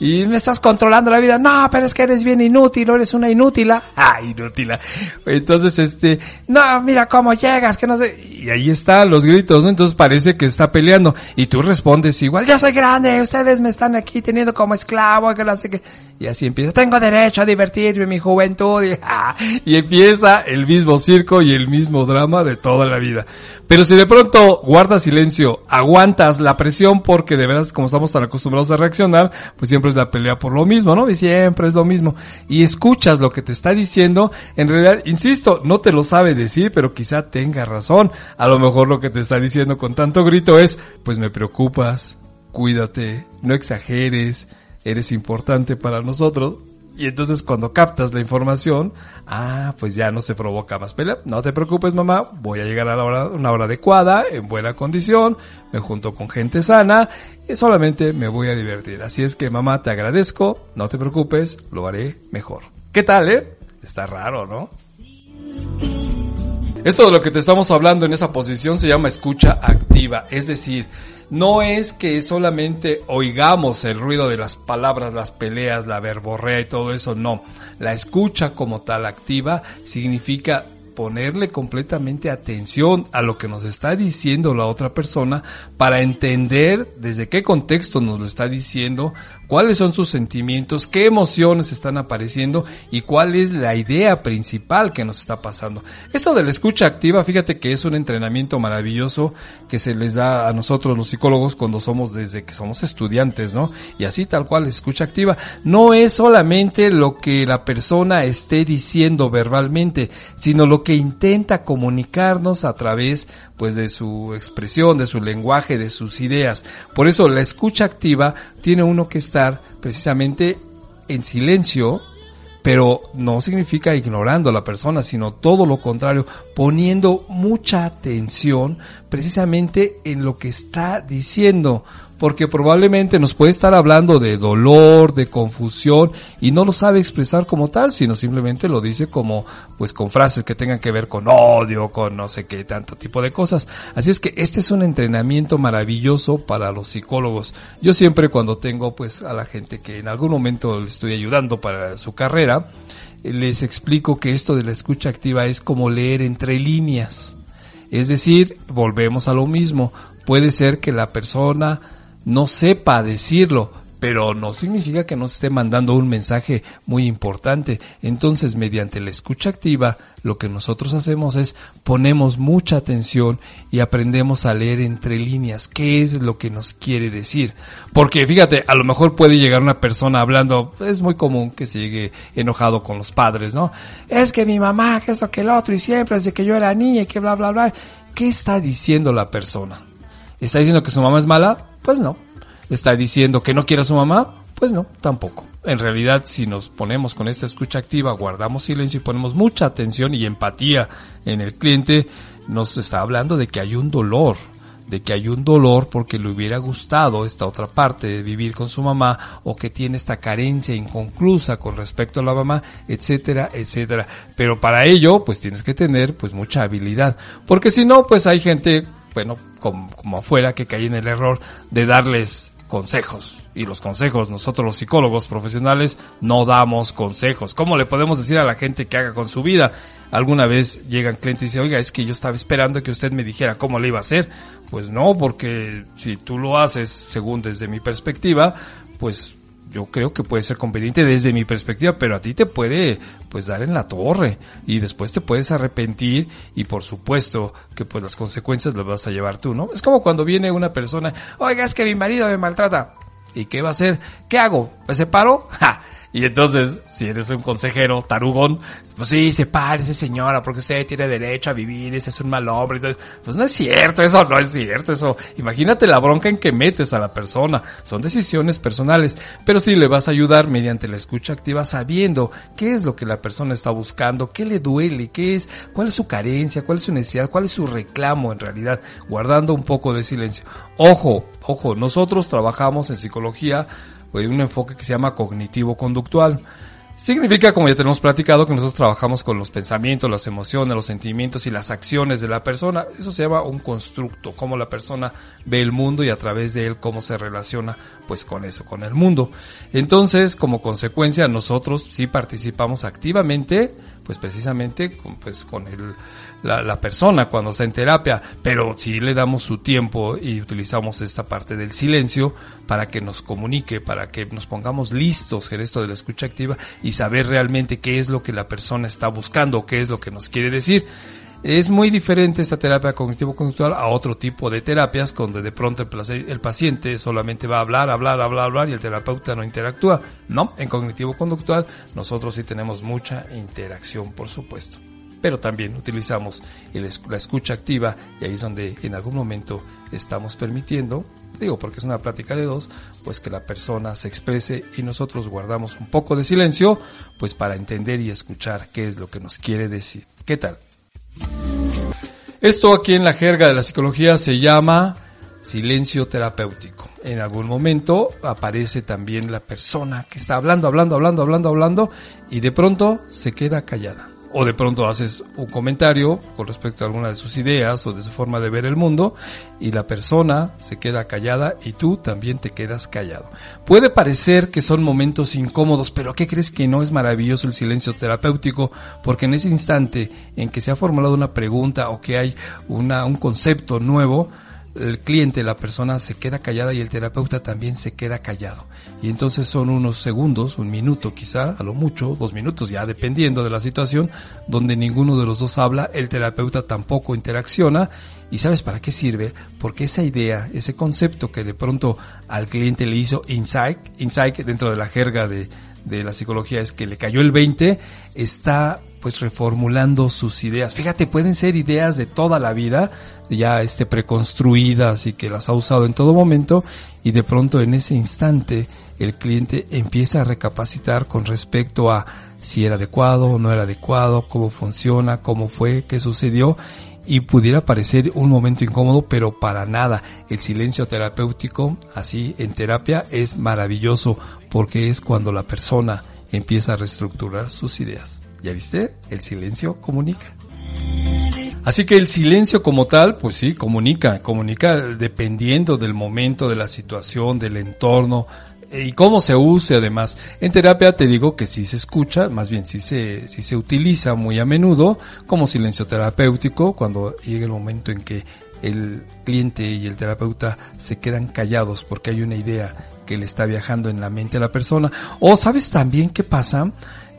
Y me estás controlando la vida. No, pero es que eres bien inútil, eres una inútila. Ah, inútila. Entonces, este, no, mira cómo llegas, que no sé. Y ahí están los gritos, ¿no? Entonces parece que está peleando. Y tú respondes igual, ya soy grande, ustedes me están aquí teniendo como esclavo, que no sé qué. Y así empieza, tengo derecho a divertirme mi juventud. Y, ah, y empieza el mismo circo y el mismo drama de toda la vida. Pero si de pronto guardas silencio, aguantas la presión porque de veras, como estamos tan acostumbrados a reaccionar, pues siempre es la pelea por lo mismo, ¿no? Y siempre es lo mismo. Y escuchas lo que te está diciendo, en realidad, insisto, no te lo sabe decir, pero quizá tenga razón. A lo mejor lo que te está diciendo con tanto grito es, pues me preocupas, cuídate, no exageres, eres importante para nosotros. Y entonces cuando captas la información, ah, pues ya no se provoca más pelea. No te preocupes, mamá, voy a llegar a la hora, una hora adecuada, en buena condición, me junto con gente sana y solamente me voy a divertir. Así es que mamá, te agradezco, no te preocupes, lo haré mejor. ¿Qué tal, eh? Está raro, ¿no? Esto de lo que te estamos hablando en esa posición se llama escucha activa, es decir, no es que solamente oigamos el ruido de las palabras, las peleas, la verborrea y todo eso, no. La escucha como tal activa significa ponerle completamente atención a lo que nos está diciendo la otra persona para entender desde qué contexto nos lo está diciendo, cuáles son sus sentimientos, qué emociones están apareciendo y cuál es la idea principal que nos está pasando. Esto de la escucha activa, fíjate que es un entrenamiento maravilloso que se les da a nosotros los psicólogos cuando somos desde que somos estudiantes, ¿no? Y así tal cual, escucha activa. No es solamente lo que la persona esté diciendo verbalmente, sino lo que intenta comunicarnos a través pues de su expresión, de su lenguaje, de sus ideas. Por eso la escucha activa tiene uno que estar precisamente en silencio, pero no significa ignorando a la persona, sino todo lo contrario, poniendo mucha atención precisamente en lo que está diciendo, porque probablemente nos puede estar hablando de dolor, de confusión y no lo sabe expresar como tal, sino simplemente lo dice como pues con frases que tengan que ver con odio, con no sé qué tanto tipo de cosas. Así es que este es un entrenamiento maravilloso para los psicólogos. Yo siempre cuando tengo pues a la gente que en algún momento le estoy ayudando para su carrera, les explico que esto de la escucha activa es como leer entre líneas. Es decir, volvemos a lo mismo. Puede ser que la persona no sepa decirlo, pero no significa que nos esté mandando un mensaje muy importante. Entonces, mediante la escucha activa, lo que nosotros hacemos es ponemos mucha atención y aprendemos a leer entre líneas qué es lo que nos quiere decir. Porque fíjate, a lo mejor puede llegar una persona hablando, es muy común que se llegue enojado con los padres, ¿no? Es que mi mamá, que eso, que el otro, y siempre desde que yo era niña y que bla, bla, bla. ¿Qué está diciendo la persona? ¿Está diciendo que su mamá es mala? Pues no está diciendo que no quiere a su mamá? Pues no, tampoco. En realidad, si nos ponemos con esta escucha activa, guardamos silencio y ponemos mucha atención y empatía en el cliente, nos está hablando de que hay un dolor, de que hay un dolor porque le hubiera gustado esta otra parte de vivir con su mamá o que tiene esta carencia inconclusa con respecto a la mamá, etcétera, etcétera. Pero para ello, pues tienes que tener pues mucha habilidad, porque si no, pues hay gente, bueno, como, como afuera que cae en el error de darles consejos. Y los consejos, nosotros los psicólogos profesionales no damos consejos. ¿Cómo le podemos decir a la gente que haga con su vida? Alguna vez llegan clientes y dicen, oiga, es que yo estaba esperando que usted me dijera cómo le iba a hacer. Pues no, porque si tú lo haces según desde mi perspectiva, pues yo creo que puede ser conveniente desde mi perspectiva, pero a ti te puede pues dar en la torre y después te puedes arrepentir y por supuesto que pues las consecuencias las vas a llevar tú, ¿no? Es como cuando viene una persona, oiga, es que mi marido me maltrata. ¿Y qué va a hacer? ¿Qué hago? ¿Me separo? ¡Ja! Y entonces, si eres un consejero tarugón, pues sí, sepárese señora, porque usted tiene derecho a vivir, ese es un mal hombre. Entonces, pues no es cierto, eso no es cierto, eso. Imagínate la bronca en que metes a la persona. Son decisiones personales, pero sí le vas a ayudar mediante la escucha activa sabiendo qué es lo que la persona está buscando, qué le duele, qué es, cuál es su carencia, cuál es su necesidad, cuál es su reclamo en realidad, guardando un poco de silencio. Ojo, ojo, nosotros trabajamos en psicología pues, un enfoque que se llama cognitivo-conductual. Significa, como ya tenemos platicado, que nosotros trabajamos con los pensamientos, las emociones, los sentimientos y las acciones de la persona. Eso se llama un constructo, cómo la persona ve el mundo y a través de él cómo se relaciona pues con eso, con el mundo. Entonces, como consecuencia, nosotros sí participamos activamente, pues precisamente con, pues, con el, la, la, persona cuando está en terapia, pero si le damos su tiempo y utilizamos esta parte del silencio para que nos comunique, para que nos pongamos listos en esto de la escucha activa y saber realmente qué es lo que la persona está buscando, qué es lo que nos quiere decir. Es muy diferente esta terapia cognitivo-conductual a otro tipo de terapias donde de pronto el, paciente solamente va a hablar, hablar, hablar, hablar y el terapeuta no interactúa. No, en cognitivo-conductual nosotros sí tenemos mucha interacción, por supuesto pero también utilizamos la escucha activa y ahí es donde en algún momento estamos permitiendo, digo porque es una plática de dos, pues que la persona se exprese y nosotros guardamos un poco de silencio, pues para entender y escuchar qué es lo que nos quiere decir. ¿Qué tal? Esto aquí en la jerga de la psicología se llama silencio terapéutico. En algún momento aparece también la persona que está hablando, hablando, hablando, hablando, hablando y de pronto se queda callada o de pronto haces un comentario con respecto a alguna de sus ideas o de su forma de ver el mundo y la persona se queda callada y tú también te quedas callado. Puede parecer que son momentos incómodos, pero ¿qué crees que no es maravilloso el silencio terapéutico? Porque en ese instante en que se ha formulado una pregunta o que hay una, un concepto nuevo, el cliente, la persona se queda callada y el terapeuta también se queda callado. Y entonces son unos segundos, un minuto quizá, a lo mucho, dos minutos ya dependiendo de la situación, donde ninguno de los dos habla, el terapeuta tampoco interacciona. ¿Y sabes para qué sirve? Porque esa idea, ese concepto que de pronto al cliente le hizo insight, insight dentro de la jerga de, de la psicología es que le cayó el 20, está pues reformulando sus ideas. Fíjate, pueden ser ideas de toda la vida, ya este preconstruidas y que las ha usado en todo momento y de pronto en ese instante el cliente empieza a recapacitar con respecto a si era adecuado o no era adecuado, cómo funciona, cómo fue, qué sucedió y pudiera parecer un momento incómodo, pero para nada. El silencio terapéutico, así en terapia, es maravilloso porque es cuando la persona empieza a reestructurar sus ideas. ¿Ya viste? El silencio comunica. Así que el silencio como tal, pues sí, comunica, comunica dependiendo del momento, de la situación, del entorno eh, y cómo se use además. En terapia te digo que sí se escucha, más bien sí se, sí se utiliza muy a menudo como silencio terapéutico cuando llega el momento en que el cliente y el terapeuta se quedan callados porque hay una idea que le está viajando en la mente a la persona. O sabes también qué pasa,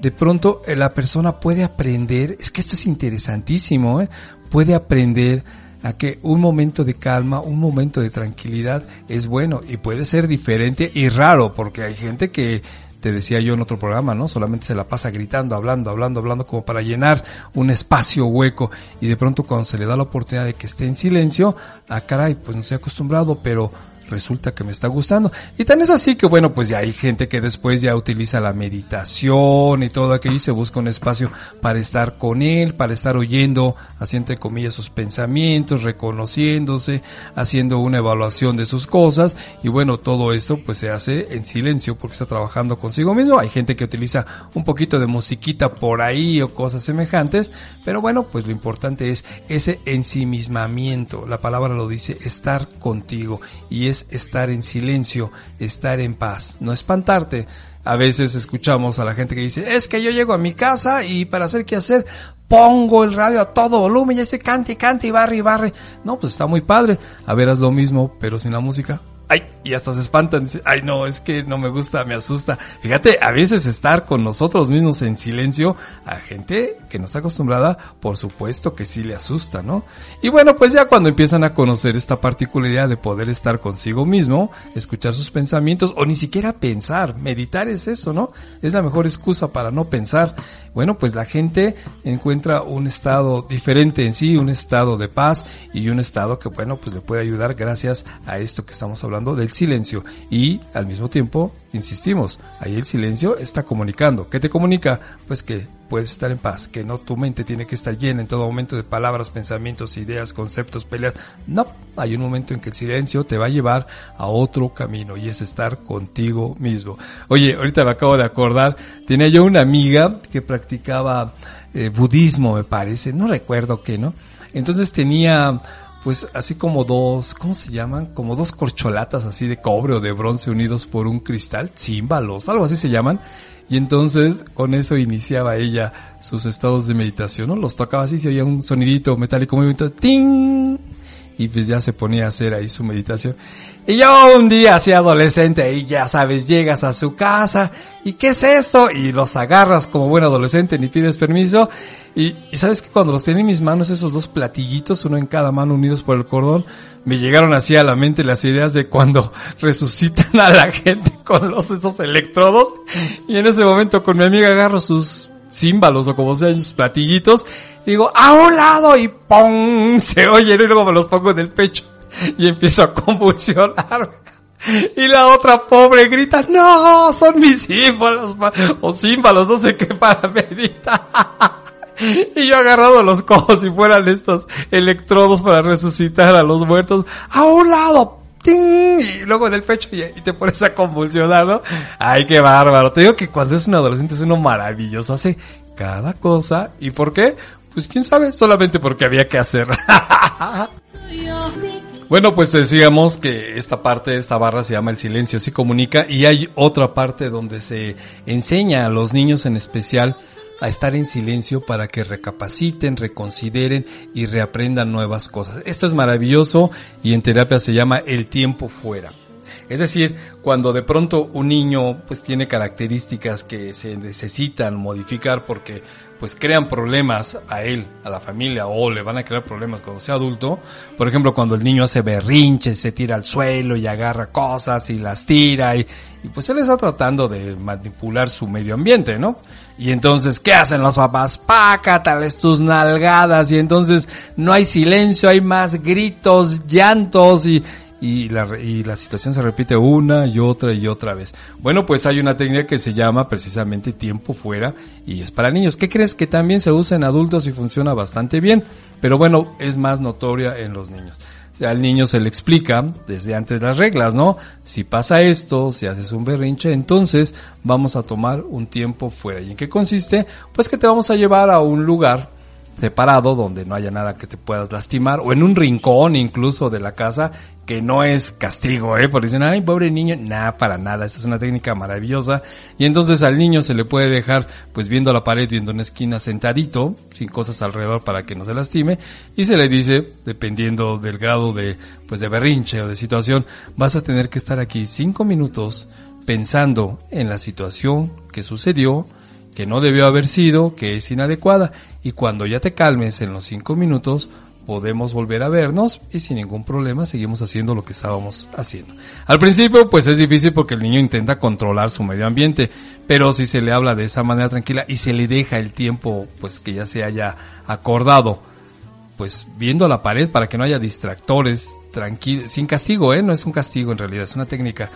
de pronto eh, la persona puede aprender, es que esto es interesantísimo, ¿eh? puede aprender a que un momento de calma, un momento de tranquilidad es bueno y puede ser diferente y raro porque hay gente que te decía yo en otro programa, ¿no? Solamente se la pasa gritando, hablando, hablando, hablando como para llenar un espacio hueco y de pronto cuando se le da la oportunidad de que esté en silencio, ah caray, pues no estoy acostumbrado, pero resulta que me está gustando. Y tan es así que bueno, pues ya hay gente que después ya utiliza la meditación y todo aquello y se busca un espacio para estar con él, para estar oyendo, haciendo entre comillas sus pensamientos, reconociéndose, haciendo una evaluación de sus cosas y bueno, todo esto pues se hace en silencio porque está trabajando consigo mismo. Hay gente que utiliza un poquito de musiquita por ahí o cosas semejantes, pero bueno, pues lo importante es ese ensimismamiento. La palabra lo dice, estar contigo y es estar en silencio, estar en paz, no espantarte. A veces escuchamos a la gente que dice, es que yo llego a mi casa y para hacer qué hacer, pongo el radio a todo volumen, ya estoy cante, cante y barre y barre. No, pues está muy padre. A ver, haz lo mismo, pero sin la música ay, y hasta se espantan, ay no, es que no me gusta, me asusta. Fíjate, a veces estar con nosotros mismos en silencio, a gente que no está acostumbrada, por supuesto que sí le asusta, ¿no? Y bueno, pues ya cuando empiezan a conocer esta particularidad de poder estar consigo mismo, escuchar sus pensamientos, o ni siquiera pensar, meditar es eso, ¿no? Es la mejor excusa para no pensar. Bueno, pues la gente encuentra un estado diferente en sí, un estado de paz y un estado que, bueno, pues le puede ayudar gracias a esto que estamos hablando del silencio y al mismo tiempo, insistimos, ahí el silencio está comunicando. ¿Qué te comunica? Pues que puedes estar en paz, que no tu mente tiene que estar llena en todo momento de palabras, pensamientos, ideas, conceptos, peleas. No, hay un momento en que el silencio te va a llevar a otro camino y es estar contigo mismo. Oye, ahorita me acabo de acordar, tenía yo una amiga que practicaba eh, budismo, me parece, no recuerdo qué, ¿no? Entonces tenía pues así como dos, ¿cómo se llaman? Como dos corcholatas así de cobre o de bronce unidos por un cristal, címbalos, algo así se llaman. Y entonces con eso iniciaba ella sus estados de meditación, ¿no? Los tocaba así, se oía un sonidito metálico muy bonito, ¡ting! Y pues ya se ponía a hacer ahí su meditación. Y yo un día, así adolescente, y ya sabes, llegas a su casa, ¿y qué es esto? Y los agarras como buen adolescente, ni pides permiso. Y, sabes que cuando los tenía en mis manos, esos dos platillitos, uno en cada mano unidos por el cordón, me llegaron así a la mente las ideas de cuando resucitan a la gente con los esos electrodos. Y en ese momento con mi amiga agarro sus címbalos o como sean sus platillitos, digo, a un lado y ¡pum! Se oyen y luego me los pongo en el pecho y empiezo a convulsionar. Y la otra pobre grita, no, son mis símbolos, o símbolos, no sé qué para meditar. Y yo agarrado los cojos y fueran estos electrodos para resucitar a los muertos, a un lado, y luego en el pecho y, y, te pones a convulsionar, ¿no? Ay, qué bárbaro. Te digo que cuando es un adolescente es uno maravilloso, hace cada cosa. ¿Y por qué? Pues quién sabe, solamente porque había que hacer. Bueno, pues decíamos que esta parte de esta barra se llama el silencio, sí comunica, y hay otra parte donde se enseña a los niños en especial a estar en silencio para que recapaciten, reconsideren y reaprendan nuevas cosas. Esto es maravilloso y en terapia se llama el tiempo fuera. Es decir, cuando de pronto un niño pues tiene características que se necesitan modificar porque pues crean problemas a él, a la familia o le van a crear problemas cuando sea adulto. Por ejemplo, cuando el niño hace berrinches, se tira al suelo y agarra cosas y las tira y, y pues él está tratando de manipular su medio ambiente, ¿no? Y entonces, ¿qué hacen los papás? Pácatales tus nalgadas y entonces no hay silencio, hay más gritos, llantos y, y la, y la situación se repite una y otra y otra vez. Bueno, pues hay una técnica que se llama precisamente tiempo fuera y es para niños. ¿Qué crees que también se usa en adultos y funciona bastante bien? Pero bueno, es más notoria en los niños. Al niño se le explica desde antes las reglas, ¿no? Si pasa esto, si haces un berrinche, entonces vamos a tomar un tiempo fuera. ¿Y en qué consiste? Pues que te vamos a llevar a un lugar separado donde no haya nada que te puedas lastimar o en un rincón incluso de la casa que no es castigo, ¿eh? Porque dicen, ay, pobre niño, nada, para nada, esta es una técnica maravillosa. Y entonces al niño se le puede dejar, pues viendo la pared, viendo una esquina sentadito, sin cosas alrededor para que no se lastime, y se le dice, dependiendo del grado de, pues de berrinche o de situación, vas a tener que estar aquí cinco minutos pensando en la situación que sucedió, que no debió haber sido, que es inadecuada, y cuando ya te calmes en los cinco minutos, podemos volver a vernos y sin ningún problema seguimos haciendo lo que estábamos haciendo. Al principio pues es difícil porque el niño intenta controlar su medio ambiente, pero si se le habla de esa manera tranquila y se le deja el tiempo pues que ya se haya acordado, pues viendo la pared para que no haya distractores, tranquilo, sin castigo, ¿eh? no es un castigo en realidad, es una técnica,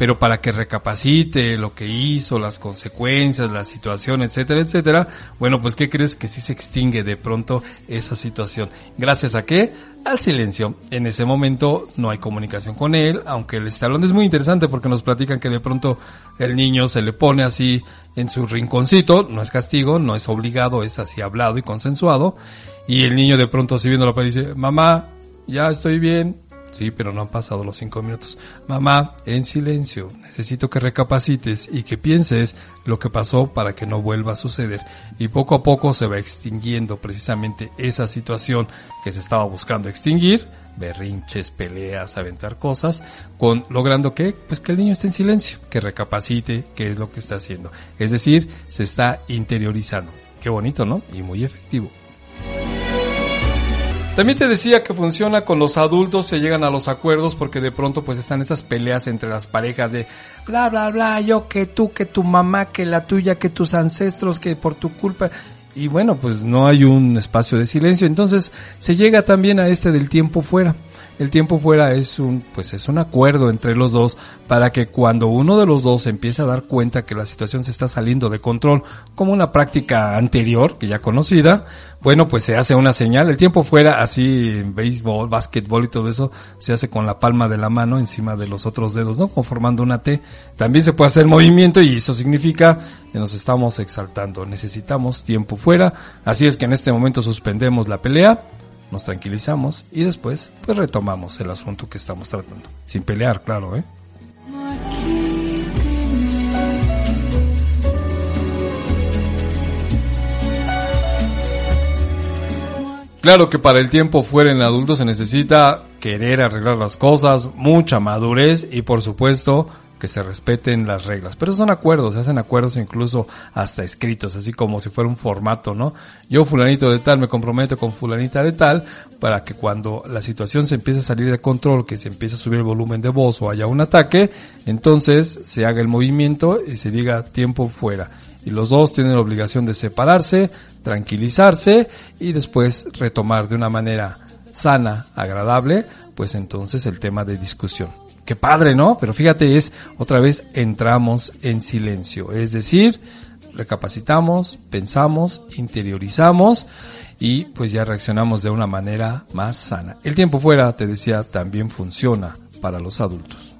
pero para que recapacite lo que hizo, las consecuencias, la situación, etcétera, etcétera, bueno, pues ¿qué crees que sí se extingue de pronto esa situación? Gracias a qué? Al silencio. En ese momento no hay comunicación con él, aunque el estalón es muy interesante porque nos platican que de pronto el niño se le pone así en su rinconcito, no es castigo, no es obligado, es así hablado y consensuado, y el niño de pronto así viendo la pared dice, mamá, ya estoy bien, Sí, pero no han pasado los cinco minutos. Mamá, en silencio, necesito que recapacites y que pienses lo que pasó para que no vuelva a suceder. Y poco a poco se va extinguiendo precisamente esa situación que se estaba buscando extinguir, berrinches, peleas, aventar cosas, con logrando que, pues que el niño esté en silencio, que recapacite qué es lo que está haciendo. Es decir, se está interiorizando. Qué bonito, ¿no? Y muy efectivo. También te decía que funciona con los adultos, se llegan a los acuerdos porque de pronto pues están esas peleas entre las parejas de bla bla bla, yo que tú, que tu mamá, que la tuya, que tus ancestros, que por tu culpa. Y bueno, pues no hay un espacio de silencio, entonces se llega también a este del tiempo fuera el tiempo fuera es un, pues es un acuerdo entre los dos para que cuando uno de los dos empiece a dar cuenta que la situación se está saliendo de control, como una práctica anterior, que ya conocida, bueno, pues se hace una señal. El tiempo fuera así en béisbol, básquetbol y todo eso, se hace con la palma de la mano encima de los otros dedos, ¿no? Conformando una T. También se puede hacer movimiento y eso significa que nos estamos exaltando. Necesitamos tiempo fuera. Así es que en este momento suspendemos la pelea nos tranquilizamos y después pues retomamos el asunto que estamos tratando. Sin pelear, claro, ¿eh? Claro que para el tiempo fuera en adulto se necesita querer arreglar las cosas, mucha madurez y por supuesto que se respeten las reglas. Pero son acuerdos, se hacen acuerdos incluso hasta escritos, así como si fuera un formato, ¿no? Yo fulanito de tal me comprometo con fulanita de tal para que cuando la situación se empiece a salir de control, que se empiece a subir el volumen de voz o haya un ataque, entonces se haga el movimiento y se diga tiempo fuera. Y los dos tienen la obligación de separarse, tranquilizarse y después retomar de una manera sana, agradable, pues entonces el tema de discusión. Qué padre, ¿no? Pero fíjate, es otra vez entramos en silencio. Es decir, recapacitamos, pensamos, interiorizamos y pues ya reaccionamos de una manera más sana. El tiempo fuera, te decía, también funciona para los adultos.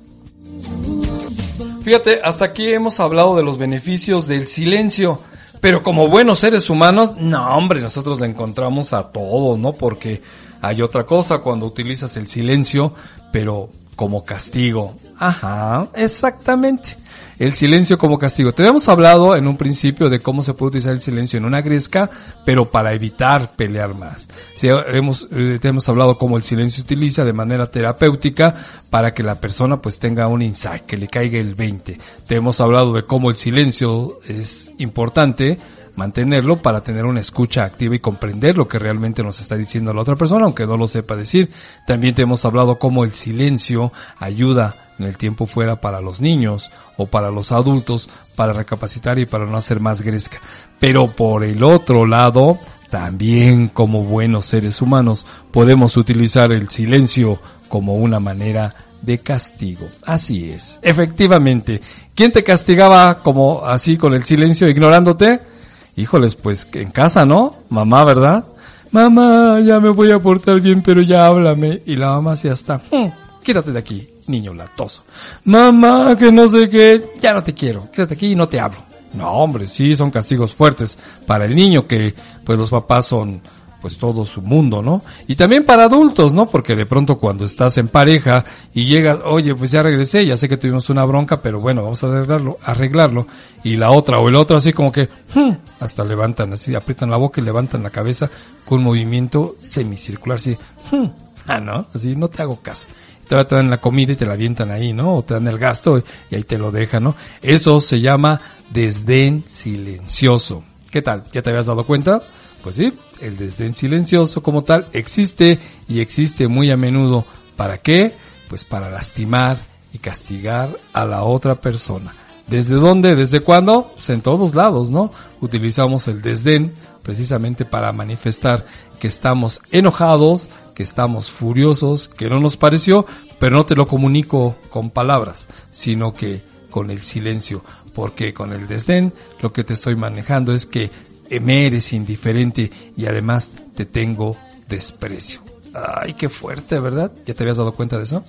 Fíjate, hasta aquí hemos hablado de los beneficios del silencio. Pero como buenos seres humanos, no, hombre, nosotros le encontramos a todos, ¿no? Porque hay otra cosa cuando utilizas el silencio, pero como castigo. Ajá, exactamente. El silencio como castigo. Te habíamos hablado en un principio de cómo se puede utilizar el silencio en una gresca, pero para evitar pelear más. Sí, hemos, eh, te hemos hablado cómo el silencio se utiliza de manera terapéutica para que la persona pues tenga un insight, que le caiga el 20. Te hemos hablado de cómo el silencio es importante mantenerlo para tener una escucha activa y comprender lo que realmente nos está diciendo la otra persona, aunque no lo sepa decir. También te hemos hablado cómo el silencio ayuda en el tiempo fuera para los niños o para los adultos para recapacitar y para no hacer más gresca. Pero por el otro lado, también como buenos seres humanos podemos utilizar el silencio como una manera de castigo. Así es, efectivamente. ¿Quién te castigaba como así con el silencio ignorándote? Híjoles, pues en casa, ¿no? Mamá, ¿verdad? Mamá, ya me voy a portar bien, pero ya háblame. Y la mamá ya está, mm, quédate de aquí, niño latoso. Mamá, que no sé qué, ya no te quiero, quédate aquí y no te hablo. No, hombre, sí, son castigos fuertes para el niño que, pues los papás son pues todo su mundo, ¿no? Y también para adultos, ¿no? Porque de pronto cuando estás en pareja y llegas, oye, pues ya regresé, ya sé que tuvimos una bronca, pero bueno, vamos a arreglarlo, arreglarlo. Y la otra o el otro así como que, "Hmm", hasta levantan así, aprietan la boca y levantan la cabeza con movimiento semicircular, así, "Hmm". ah, no, así no te hago caso. Te dan la comida y te la avientan ahí, ¿no? O te dan el gasto y ahí te lo dejan, ¿no? Eso se llama desdén silencioso. ¿Qué tal? ¿Ya te habías dado cuenta? Pues sí, el desdén silencioso como tal existe y existe muy a menudo. ¿Para qué? Pues para lastimar y castigar a la otra persona. ¿Desde dónde? ¿Desde cuándo? Pues en todos lados, ¿no? Utilizamos el desdén precisamente para manifestar que estamos enojados, que estamos furiosos, que no nos pareció, pero no te lo comunico con palabras, sino que con el silencio, porque con el desdén lo que te estoy manejando es que me eres indiferente y además te tengo desprecio. Ay, qué fuerte, ¿verdad? ¿Ya te habías dado cuenta de eso?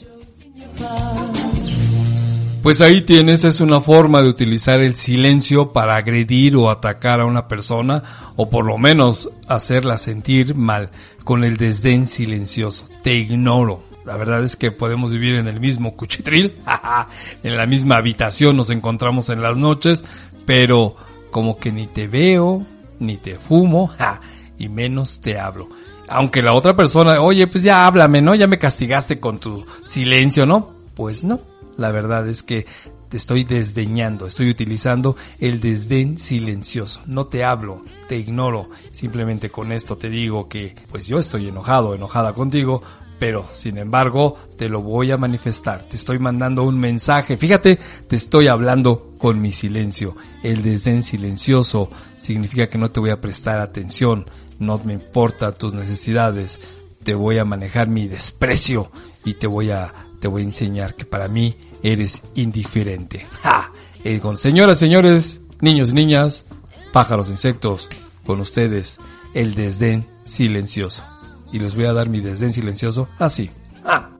Pues ahí tienes, es una forma de utilizar el silencio para agredir o atacar a una persona o por lo menos hacerla sentir mal con el desdén silencioso. Te ignoro. La verdad es que podemos vivir en el mismo cuchitril, en la misma habitación nos encontramos en las noches, pero como que ni te veo, ni te fumo, ja, y menos te hablo. Aunque la otra persona, oye, pues ya háblame, ¿no? Ya me castigaste con tu silencio, ¿no? Pues no, la verdad es que te estoy desdeñando, estoy utilizando el desdén silencioso. No te hablo, te ignoro. Simplemente con esto te digo que pues yo estoy enojado, enojada contigo, pero sin embargo te lo voy a manifestar. Te estoy mandando un mensaje. Fíjate, te estoy hablando con mi silencio. El desdén silencioso significa que no te voy a prestar atención, no me importa tus necesidades. Te voy a manejar mi desprecio y te voy a te voy a enseñar que para mí eres indiferente. ¡Ja! Eh, con señoras, señores, niños niñas, pájaros, insectos, con ustedes el desdén silencioso. Y les voy a dar mi desdén silencioso así. ¡Ja!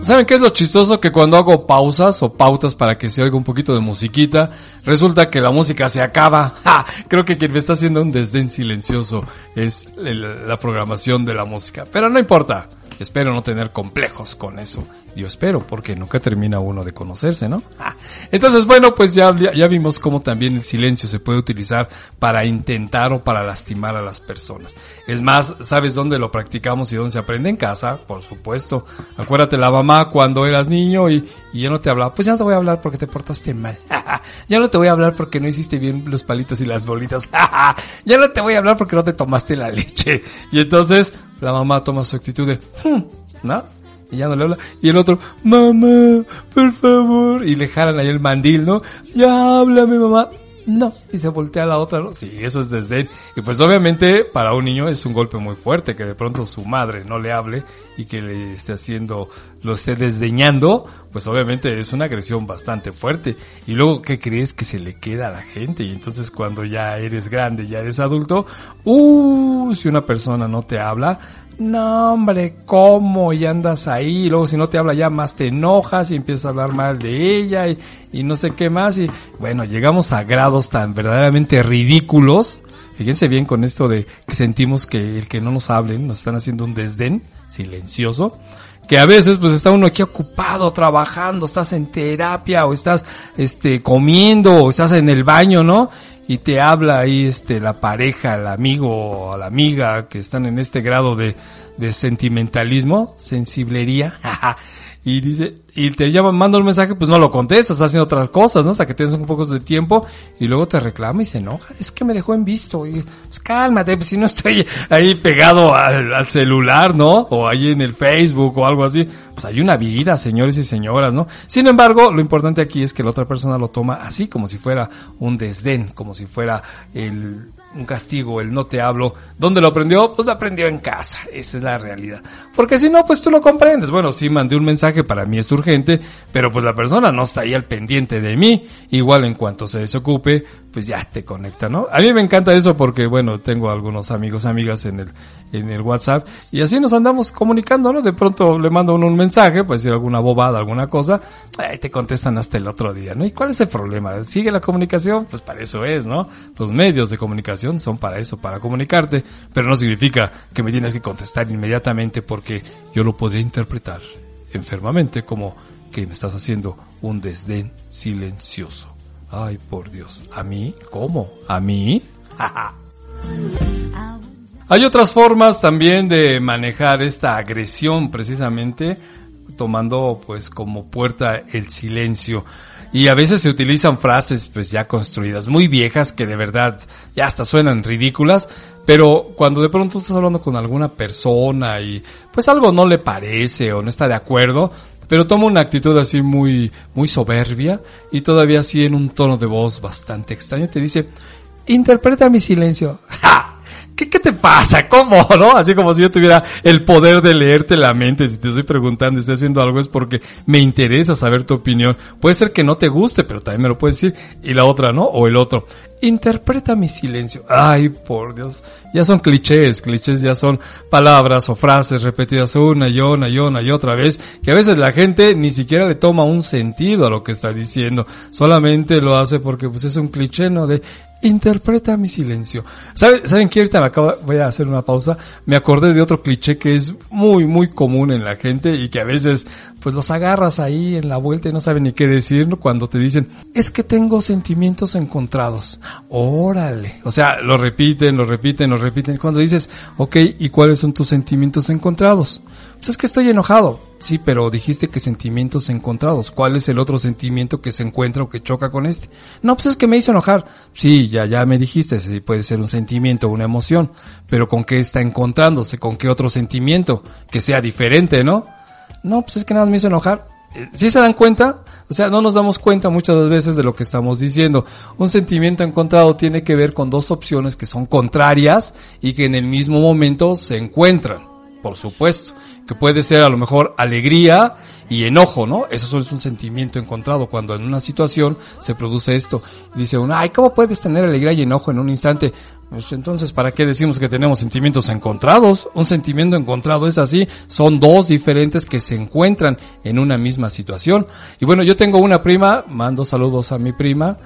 ¿Saben qué es lo chistoso? Que cuando hago pausas o pautas para que se oiga un poquito de musiquita, resulta que la música se acaba. ¡Ja! Creo que quien me está haciendo un desdén silencioso es la programación de la música. Pero no importa. Espero no tener complejos con eso. Yo espero, porque nunca termina uno de conocerse, ¿no? Ah, Entonces, bueno, pues ya, ya vimos cómo también el silencio se puede utilizar para intentar o para lastimar a las personas. Es más, ¿sabes dónde lo practicamos y dónde se aprende? En casa, por supuesto. Acuérdate la mamá cuando eras niño y, y ya no te hablaba. Pues ya no te voy a hablar porque te portaste mal. ya no te voy a hablar porque no hiciste bien los palitos y las bolitas. ya no te voy a hablar porque no te tomaste la leche. Y entonces la mamá toma su actitud de, "Hmm", ¿no? Y ya no le habla. Y el otro, mamá, por favor. Y le jalan ahí el mandil, ¿no? Ya háblame, mamá. No. Y se voltea la otra, ¿no? Sí, eso es desdén. Y pues obviamente para un niño es un golpe muy fuerte que de pronto su madre no le hable y que le esté haciendo, lo esté desdeñando. Pues obviamente es una agresión bastante fuerte. Y luego, ¿qué crees que se le queda a la gente? Y entonces cuando ya eres grande, ya eres adulto, uh, si una persona no te habla, no, hombre, ¿cómo? Y andas ahí. Y luego, si no te habla ya más, te enojas y empiezas a hablar mal de ella y, y no sé qué más. Y bueno, llegamos a grados tan verdaderamente ridículos. Fíjense bien con esto de que sentimos que el que no nos hablen nos están haciendo un desdén silencioso. Que a veces pues está uno aquí ocupado, trabajando, estás en terapia o estás este comiendo o estás en el baño, ¿no? Y te habla ahí este la pareja, el amigo o la amiga que están en este grado de, de sentimentalismo, sensiblería, y dice, y te llama, manda un mensaje, pues no lo contestas, haciendo otras cosas, ¿no? Hasta que tienes un poco de tiempo y luego te reclama y se enoja, es que me dejó en visto, y pues cálmate, pues si no estoy ahí pegado al, al celular, ¿no? O ahí en el Facebook o algo así, pues hay una vida, señores y señoras, ¿no? Sin embargo, lo importante aquí es que la otra persona lo toma así, como si fuera un desdén, como si fuera el, un castigo, el no te hablo. ¿Dónde lo aprendió? Pues lo aprendió en casa. Esa es la realidad. Porque si no, pues tú lo comprendes. Bueno, sí mandé un mensaje, para mí es urgente, pero pues la persona no está ahí al pendiente de mí. Igual en cuanto se desocupe, pues ya te conecta, ¿no? A mí me encanta eso porque, bueno, tengo algunos amigos, amigas en el, en el WhatsApp y así nos andamos comunicando, ¿no? De pronto le mando uno un mensaje, pues decir alguna bobada, alguna cosa, ahí te contestan hasta el otro día, ¿no? ¿Y cuál es el problema? ¿Sigue la comunicación? Pues para eso es, ¿no? Los medios de comunicación son para eso, para comunicarte, pero no significa que me tienes que contestar inmediatamente porque yo lo podría interpretar enfermamente como que me estás haciendo un desdén silencioso. Ay, por Dios. ¿A mí? ¿Cómo? ¿A mí? Hay otras formas también de manejar esta agresión precisamente tomando pues como puerta el silencio. Y a veces se utilizan frases pues ya construidas, muy viejas que de verdad ya hasta suenan ridículas, pero cuando de pronto estás hablando con alguna persona y pues algo no le parece o no está de acuerdo, pero toma una actitud así muy, muy soberbia y todavía así en un tono de voz bastante extraño te dice, interpreta mi silencio. ¡Ja! ¿Qué, ¿Qué te pasa? ¿Cómo? ¿No? Así como si yo tuviera el poder de leerte la mente. Si te estoy preguntando, estoy haciendo algo, es porque me interesa saber tu opinión. Puede ser que no te guste, pero también me lo puedes decir. Y la otra, ¿no? O el otro. Interpreta mi silencio. Ay, por Dios. Ya son clichés. Clichés ya son palabras o frases repetidas una y una y una y otra vez. Que a veces la gente ni siquiera le toma un sentido a lo que está diciendo. Solamente lo hace porque pues es un cliché, ¿no? De interpreta mi silencio. ¿Saben, ¿Saben qué? Ahorita me acabo, voy a hacer una pausa. Me acordé de otro cliché que es muy, muy común en la gente y que a veces, pues los agarras ahí en la vuelta y no saben ni qué decir cuando te dicen, es que tengo sentimientos encontrados. Órale. O sea, lo repiten, lo repiten, lo repiten. Cuando dices, ok, ¿y cuáles son tus sentimientos encontrados? Pues es que estoy enojado. Sí, pero dijiste que sentimientos encontrados. ¿Cuál es el otro sentimiento que se encuentra o que choca con este? No, pues es que me hizo enojar. Sí, ya, ya me dijiste, sí, puede ser un sentimiento, una emoción. Pero ¿con qué está encontrándose? ¿Con qué otro sentimiento? Que sea diferente, ¿no? No, pues es que nada más me hizo enojar. ¿Sí se dan cuenta? O sea, no nos damos cuenta muchas veces de lo que estamos diciendo. Un sentimiento encontrado tiene que ver con dos opciones que son contrarias y que en el mismo momento se encuentran por supuesto, que puede ser a lo mejor alegría y enojo, ¿no? Eso es un sentimiento encontrado cuando en una situación se produce esto. Dice uno, ay, ¿cómo puedes tener alegría y enojo en un instante? Pues entonces, ¿para qué decimos que tenemos sentimientos encontrados? Un sentimiento encontrado es así, son dos diferentes que se encuentran en una misma situación. Y bueno, yo tengo una prima, mando saludos a mi prima,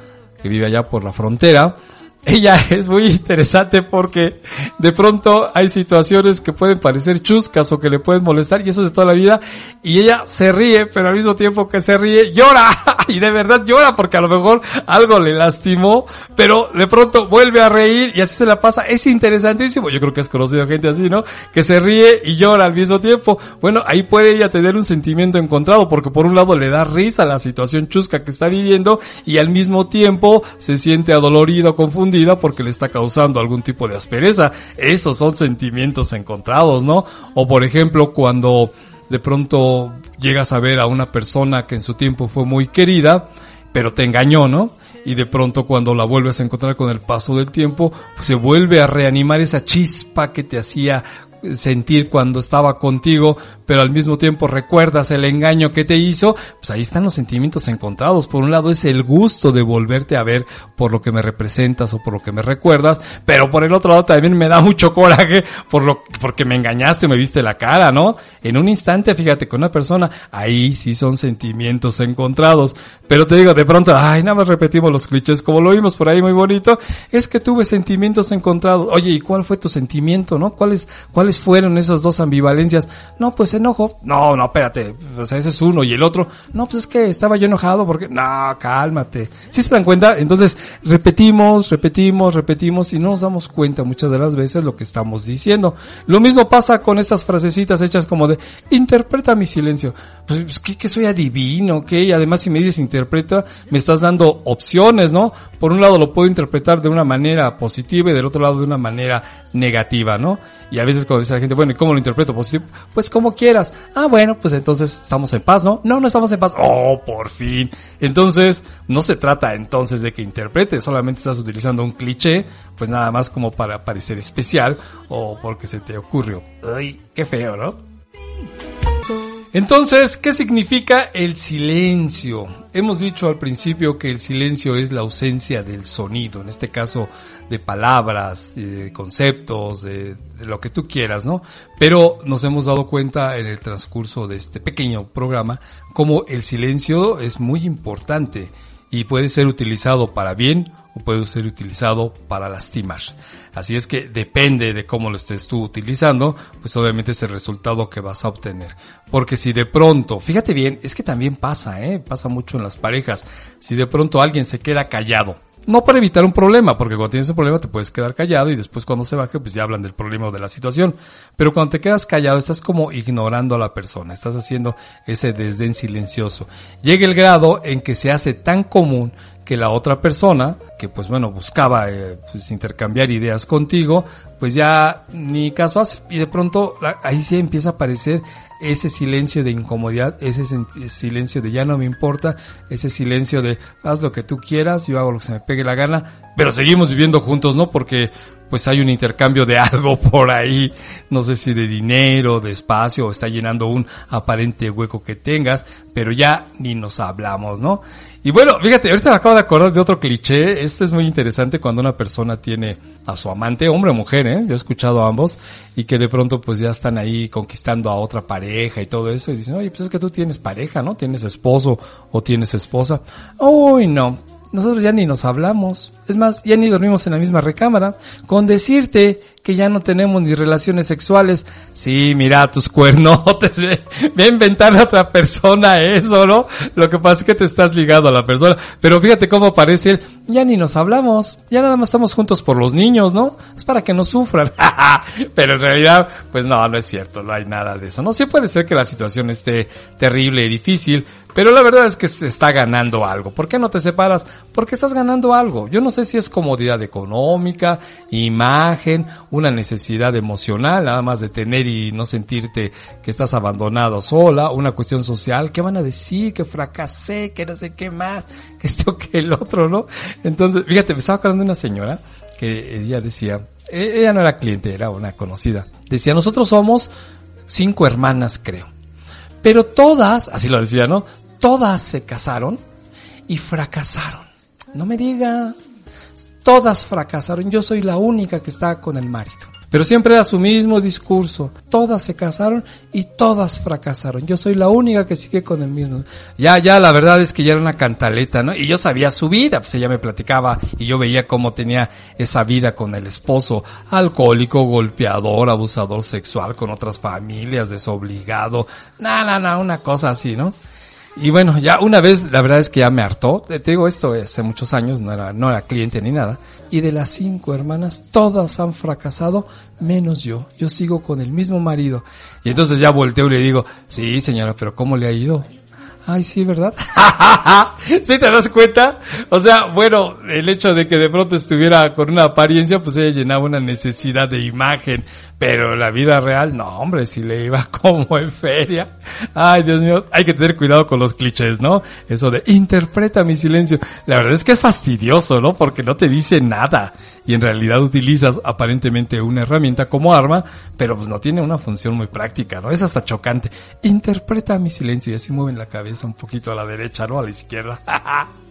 que vive allá por la frontera, ella es muy interesante porque de pronto hay situaciones que pueden parecer chuscas o que le pueden molestar y eso es de toda la vida. Y ella se ríe pero al mismo tiempo que se ríe llora. Y de verdad llora porque a lo mejor algo le lastimó pero de pronto vuelve a reír y así se la pasa. Es interesantísimo. Yo creo que has conocido gente así no que se ríe y llora al mismo tiempo. Bueno ahí puede ella tener un sentimiento encontrado porque por un lado le da risa la situación chusca que está viviendo y al mismo tiempo se siente adolorido confundido porque le está causando algún tipo de aspereza. Esos son sentimientos encontrados, ¿no? O por ejemplo, cuando de pronto llegas a ver a una persona que en su tiempo fue muy querida, pero te engañó, ¿no? Y de pronto cuando la vuelves a encontrar con el paso del tiempo, pues se vuelve a reanimar esa chispa que te hacía sentir cuando estaba contigo, pero al mismo tiempo recuerdas el engaño que te hizo, pues ahí están los sentimientos encontrados. Por un lado es el gusto de volverte a ver por lo que me representas o por lo que me recuerdas, pero por el otro lado también me da mucho coraje por lo, porque me engañaste o me viste la cara, ¿no? En un instante, fíjate, con una persona, ahí sí son sentimientos encontrados. Pero te digo, de pronto, ay, nada más repetimos los clichés, como lo vimos por ahí muy bonito, es que tuve sentimientos encontrados. Oye, ¿y cuál fue tu sentimiento, no? ¿Cuáles, fueron esas dos ambivalencias? No, pues enojo. No, no, espérate. O sea, ese es uno. Y el otro, no, pues es que estaba yo enojado porque, no, cálmate. ¿Sí se dan cuenta? Entonces, repetimos, repetimos, repetimos y no nos damos cuenta muchas de las veces lo que estamos diciendo. Lo mismo pasa con estas frasecitas hechas como de, interpreta mi silencio. Pues, pues que, que soy adivino, que y además si me dices interpreta, me estás dando opciones, ¿no? Por un lado lo puedo interpretar de una manera positiva y del otro lado de una manera negativa, ¿no? Y a veces cuando dice la gente, bueno, ¿y cómo lo interpreto positivo? Pues como quieras. Ah, bueno, pues entonces estamos en paz, ¿no? No, no estamos en paz. Oh, por fin. Entonces, no se trata entonces de que interpretes, solamente estás utilizando un cliché, pues nada más como para parecer especial o porque se te ocurrió. Ay, qué feo, ¿no? Entonces, ¿qué significa el silencio? Hemos dicho al principio que el silencio es la ausencia del sonido, en este caso de palabras, de conceptos, de, de lo que tú quieras, ¿no? Pero nos hemos dado cuenta en el transcurso de este pequeño programa como el silencio es muy importante y puede ser utilizado para bien o puede ser utilizado para lastimar. Así es que depende de cómo lo estés tú utilizando, pues obviamente es el resultado que vas a obtener. Porque si de pronto, fíjate bien, es que también pasa, ¿eh? pasa mucho en las parejas, si de pronto alguien se queda callado, no para evitar un problema, porque cuando tienes un problema te puedes quedar callado y después cuando se baje pues ya hablan del problema o de la situación. Pero cuando te quedas callado estás como ignorando a la persona, estás haciendo ese desdén silencioso. Llega el grado en que se hace tan común que la otra persona, que pues bueno, buscaba eh, pues, intercambiar ideas contigo, pues ya ni caso hace. Y de pronto ahí sí empieza a aparecer ese silencio de incomodidad, ese silencio de ya no me importa, ese silencio de haz lo que tú quieras, yo hago lo que se me pegue la gana, pero seguimos viviendo juntos, ¿no? Porque pues hay un intercambio de algo por ahí, no sé si de dinero, de espacio, o está llenando un aparente hueco que tengas, pero ya ni nos hablamos, ¿no? Y bueno, fíjate, ahorita me acabo de acordar de otro cliché. Este es muy interesante cuando una persona tiene a su amante, hombre o mujer, ¿eh? Yo he escuchado ambos y que de pronto pues ya están ahí conquistando a otra pareja y todo eso y dicen, oye, pues es que tú tienes pareja, ¿no? Tienes esposo o tienes esposa. Uy, no. Nosotros ya ni nos hablamos. Es más, ya ni dormimos en la misma recámara. Con decirte que ya no tenemos ni relaciones sexuales. Sí, mira tus cuernotes. Ve, ve a inventar a otra persona eso, ¿no? Lo que pasa es que te estás ligado a la persona. Pero fíjate cómo aparece él. Ya ni nos hablamos. Ya nada más estamos juntos por los niños, ¿no? Es para que no sufran. Pero en realidad, pues no, no es cierto. No hay nada de eso. No, sí puede ser que la situación esté terrible y difícil. Pero la verdad es que se está ganando algo. ¿Por qué no te separas? Porque estás ganando algo. Yo no sé si es comodidad económica, imagen, una necesidad emocional, nada más de tener y no sentirte que estás abandonado sola, una cuestión social. ¿Qué van a decir? Que fracasé, que no sé qué más, que esto, que el otro, ¿no? Entonces, fíjate, me estaba acordando de una señora que ella decía, e- ella no era cliente, era una conocida. Decía, nosotros somos cinco hermanas, creo. Pero todas, así lo decía, ¿no? Todas se casaron y fracasaron. No me diga. Todas fracasaron. Yo soy la única que está con el marido. Pero siempre era su mismo discurso. Todas se casaron y todas fracasaron. Yo soy la única que sigue con el mismo. Ya, ya, la verdad es que ya era una cantaleta, ¿no? Y yo sabía su vida, pues ella me platicaba y yo veía cómo tenía esa vida con el esposo, alcohólico, golpeador, abusador sexual con otras familias, desobligado. No, no, una cosa así, ¿no? Y bueno, ya una vez, la verdad es que ya me hartó. Te digo esto hace muchos años, no era, no era cliente ni nada. Y de las cinco hermanas, todas han fracasado, menos yo. Yo sigo con el mismo marido. Y entonces ya volteo y le digo, sí señora, pero ¿cómo le ha ido? Ay, sí, ¿verdad? ¿Sí te das cuenta? O sea, bueno, el hecho de que de pronto estuviera con una apariencia, pues ella llenaba una necesidad de imagen. Pero la vida real, no, hombre, si le iba como en feria. Ay, Dios mío, hay que tener cuidado con los clichés, ¿no? Eso de interpreta mi silencio. La verdad es que es fastidioso, ¿no? Porque no te dice nada. Y en realidad utilizas aparentemente una herramienta como arma, pero pues no tiene una función muy práctica, ¿no? Es hasta chocante. Interpreta mi silencio y así mueven la cabeza un poquito a la derecha, ¿no? A la izquierda.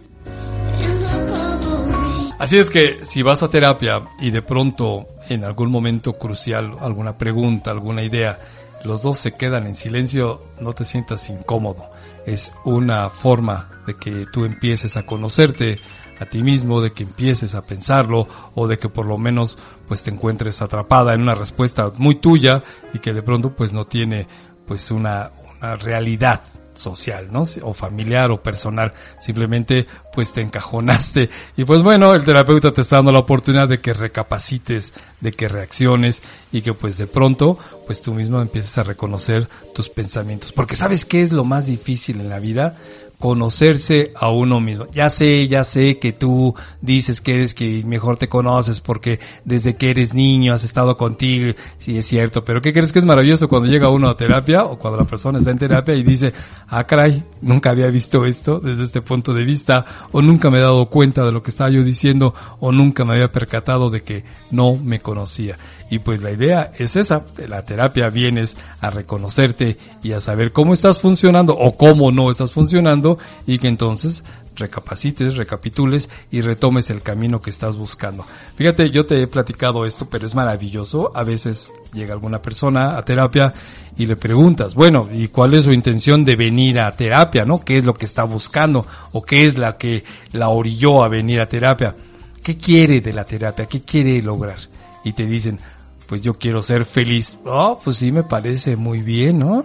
Así es que si vas a terapia y de pronto en algún momento crucial, alguna pregunta, alguna idea, los dos se quedan en silencio, no te sientas incómodo. Es una forma de que tú empieces a conocerte a ti mismo, de que empieces a pensarlo o de que por lo menos pues te encuentres atrapada en una respuesta muy tuya y que de pronto pues no tiene pues una, una realidad social, ¿no? O familiar o personal. Simplemente, pues te encajonaste. Y pues bueno, el terapeuta te está dando la oportunidad de que recapacites, de que reacciones y que pues de pronto, pues tú mismo empieces a reconocer tus pensamientos. Porque ¿sabes qué es lo más difícil en la vida? Conocerse a uno mismo. Ya sé, ya sé que tú dices que eres que mejor te conoces porque desde que eres niño has estado contigo, sí es cierto, pero ¿qué crees que es maravilloso cuando llega uno a terapia o cuando la persona está en terapia y dice, ah caray, nunca había visto esto desde este punto de vista, o nunca me he dado cuenta de lo que estaba yo diciendo, o nunca me había percatado de que no me conocía. Y pues la idea es esa, de la terapia vienes a reconocerte y a saber cómo estás funcionando o cómo no estás funcionando y que entonces recapacites, recapitules y retomes el camino que estás buscando. Fíjate, yo te he platicado esto, pero es maravilloso. A veces llega alguna persona a terapia y le preguntas, bueno, ¿y cuál es su intención de venir a terapia, no? ¿Qué es lo que está buscando o qué es la que la orilló a venir a terapia? ¿Qué quiere de la terapia? ¿Qué quiere lograr? Y te dicen, pues yo quiero ser feliz. Oh, pues sí me parece muy bien, ¿no?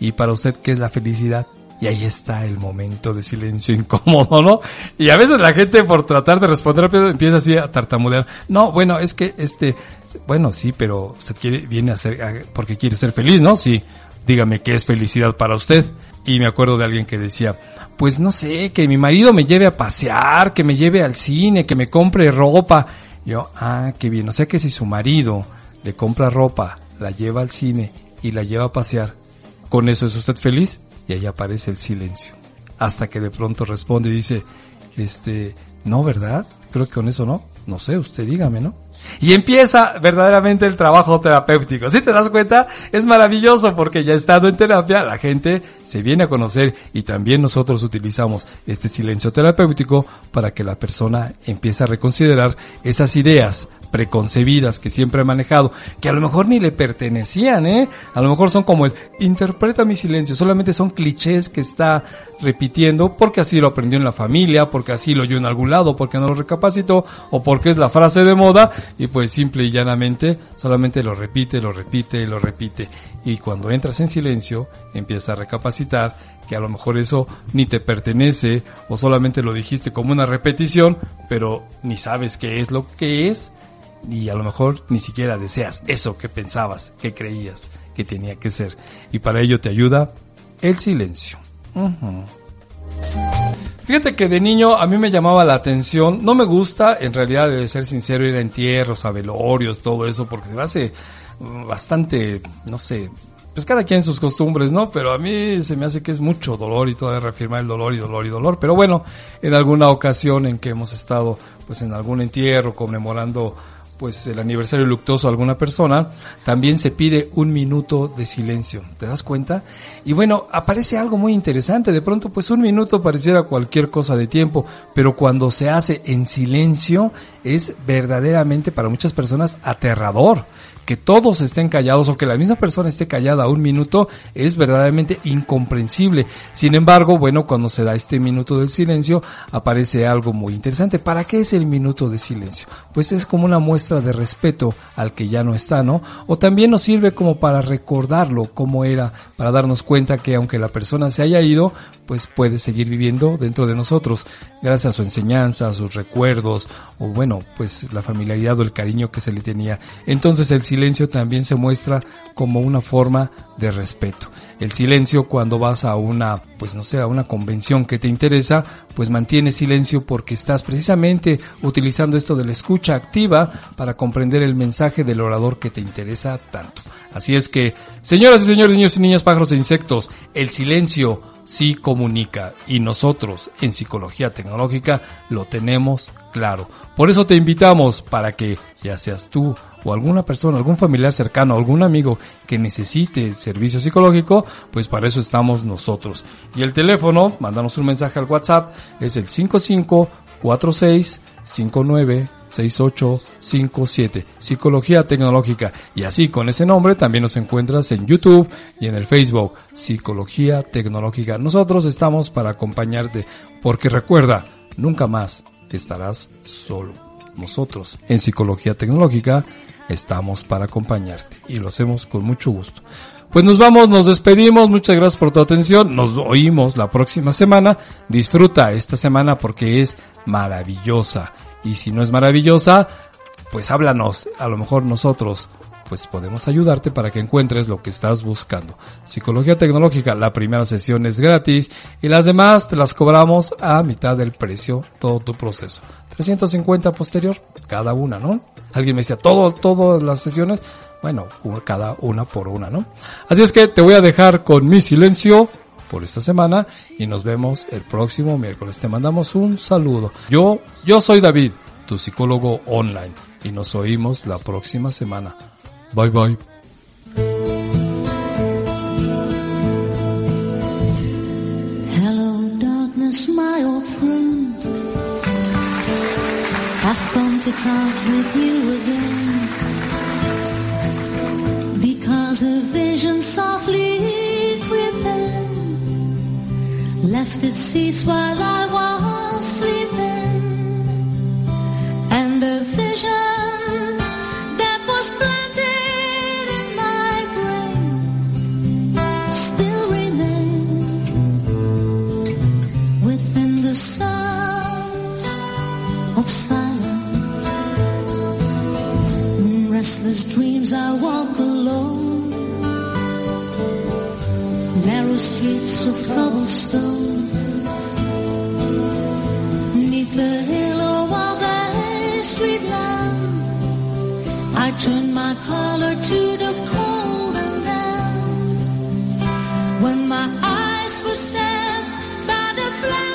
¿Y para usted qué es la felicidad? Y ahí está el momento de silencio incómodo, ¿no? Y a veces la gente por tratar de responder empieza así a tartamudear. No, bueno, es que este, bueno, sí, pero usted quiere, viene a ser, porque quiere ser feliz, ¿no? Sí. Dígame qué es felicidad para usted. Y me acuerdo de alguien que decía, pues no sé, que mi marido me lleve a pasear, que me lleve al cine, que me compre ropa. Yo, ah, qué bien. O sea que si su marido le compra ropa, la lleva al cine y la lleva a pasear, ¿con eso es usted feliz? Y ahí aparece el silencio. Hasta que de pronto responde y dice, este, no, ¿verdad? Creo que con eso no. No sé, usted dígame, ¿no? Y empieza verdaderamente el trabajo terapéutico. Si te das cuenta, es maravilloso porque ya estando en terapia, la gente se viene a conocer y también nosotros utilizamos este silencio terapéutico para que la persona empiece a reconsiderar esas ideas preconcebidas que siempre he manejado, que a lo mejor ni le pertenecían, ¿eh? A lo mejor son como el interpreta mi silencio, solamente son clichés que está repitiendo porque así lo aprendió en la familia, porque así lo oyó en algún lado, porque no lo recapacitó o porque es la frase de moda y pues simple y llanamente solamente lo repite, lo repite, lo repite y cuando entras en silencio empieza a recapacitar que a lo mejor eso ni te pertenece o solamente lo dijiste como una repetición, pero ni sabes qué es lo que es y a lo mejor ni siquiera deseas eso que pensabas, que creías que tenía que ser. Y para ello te ayuda el silencio. Fíjate que de niño a mí me llamaba la atención, no me gusta, en realidad de ser sincero, ir a entierros, a velorios, todo eso, porque se me hace mm, bastante, no sé, pues cada quien sus costumbres, ¿no? Pero a mí se me hace que es mucho dolor y todavía reafirmar el dolor y dolor y dolor. Pero bueno, en alguna ocasión en que hemos estado, pues en algún entierro conmemorando pues el aniversario luctuoso a alguna persona, también se pide un minuto de silencio. ¿Te das cuenta? Y bueno, aparece algo muy interesante. De pronto, pues un minuto pareciera cualquier cosa de tiempo, pero cuando se hace en silencio es verdaderamente para muchas personas aterrador. Que todos estén callados o que la misma persona esté callada un minuto es verdaderamente incomprensible. Sin embargo, bueno, cuando se da este minuto del silencio, aparece algo muy interesante. ¿Para qué es el minuto de silencio? Pues es como una muestra de respeto al que ya no está, ¿no? O también nos sirve como para recordarlo cómo era, para darnos cuenta que aunque la persona se haya ido, pues puede seguir viviendo dentro de nosotros, gracias a su enseñanza, a sus recuerdos, o bueno, pues la familiaridad o el cariño que se le tenía. Entonces el silencio también se muestra como una forma de respeto. El silencio cuando vas a una, pues no sé, a una convención que te interesa, pues mantienes silencio porque estás precisamente utilizando esto de la escucha activa para comprender el mensaje del orador que te interesa tanto. Así es que, señoras y señores, niños y niñas, pájaros e insectos, el silencio sí comunica y nosotros en psicología tecnológica lo tenemos claro. Por eso te invitamos para que ya seas tú o alguna persona, algún familiar cercano, algún amigo que necesite servicio psicológico, pues para eso estamos nosotros. Y el teléfono, mándanos un mensaje al WhatsApp, es el 5546 59 6857 Psicología Tecnológica y así con ese nombre también nos encuentras en YouTube y en el Facebook Psicología Tecnológica. Nosotros estamos para acompañarte porque recuerda, nunca más estarás solo. Nosotros en Psicología Tecnológica estamos para acompañarte y lo hacemos con mucho gusto. Pues nos vamos, nos despedimos, muchas gracias por tu atención, nos oímos la próxima semana, disfruta esta semana porque es maravillosa y si no es maravillosa, pues háblanos, a lo mejor nosotros pues podemos ayudarte para que encuentres lo que estás buscando. Psicología tecnológica, la primera sesión es gratis y las demás te las cobramos a mitad del precio, todo tu proceso. 350 posterior, cada una, ¿no? Alguien me decía, todo, todas las sesiones, bueno, cada una por una, ¿no? Así es que te voy a dejar con mi silencio por esta semana y nos vemos el próximo miércoles. Te mandamos un saludo. Yo, yo soy David, tu psicólogo online y nos oímos la próxima semana. Bye bye. My old friend. A vision softly creeping left its seats while I was sleeping. And the vision streets of cobblestone. Neath the halo of a street lamp, I turned my collar to the cold and damp. When my eyes were stabbed by the flash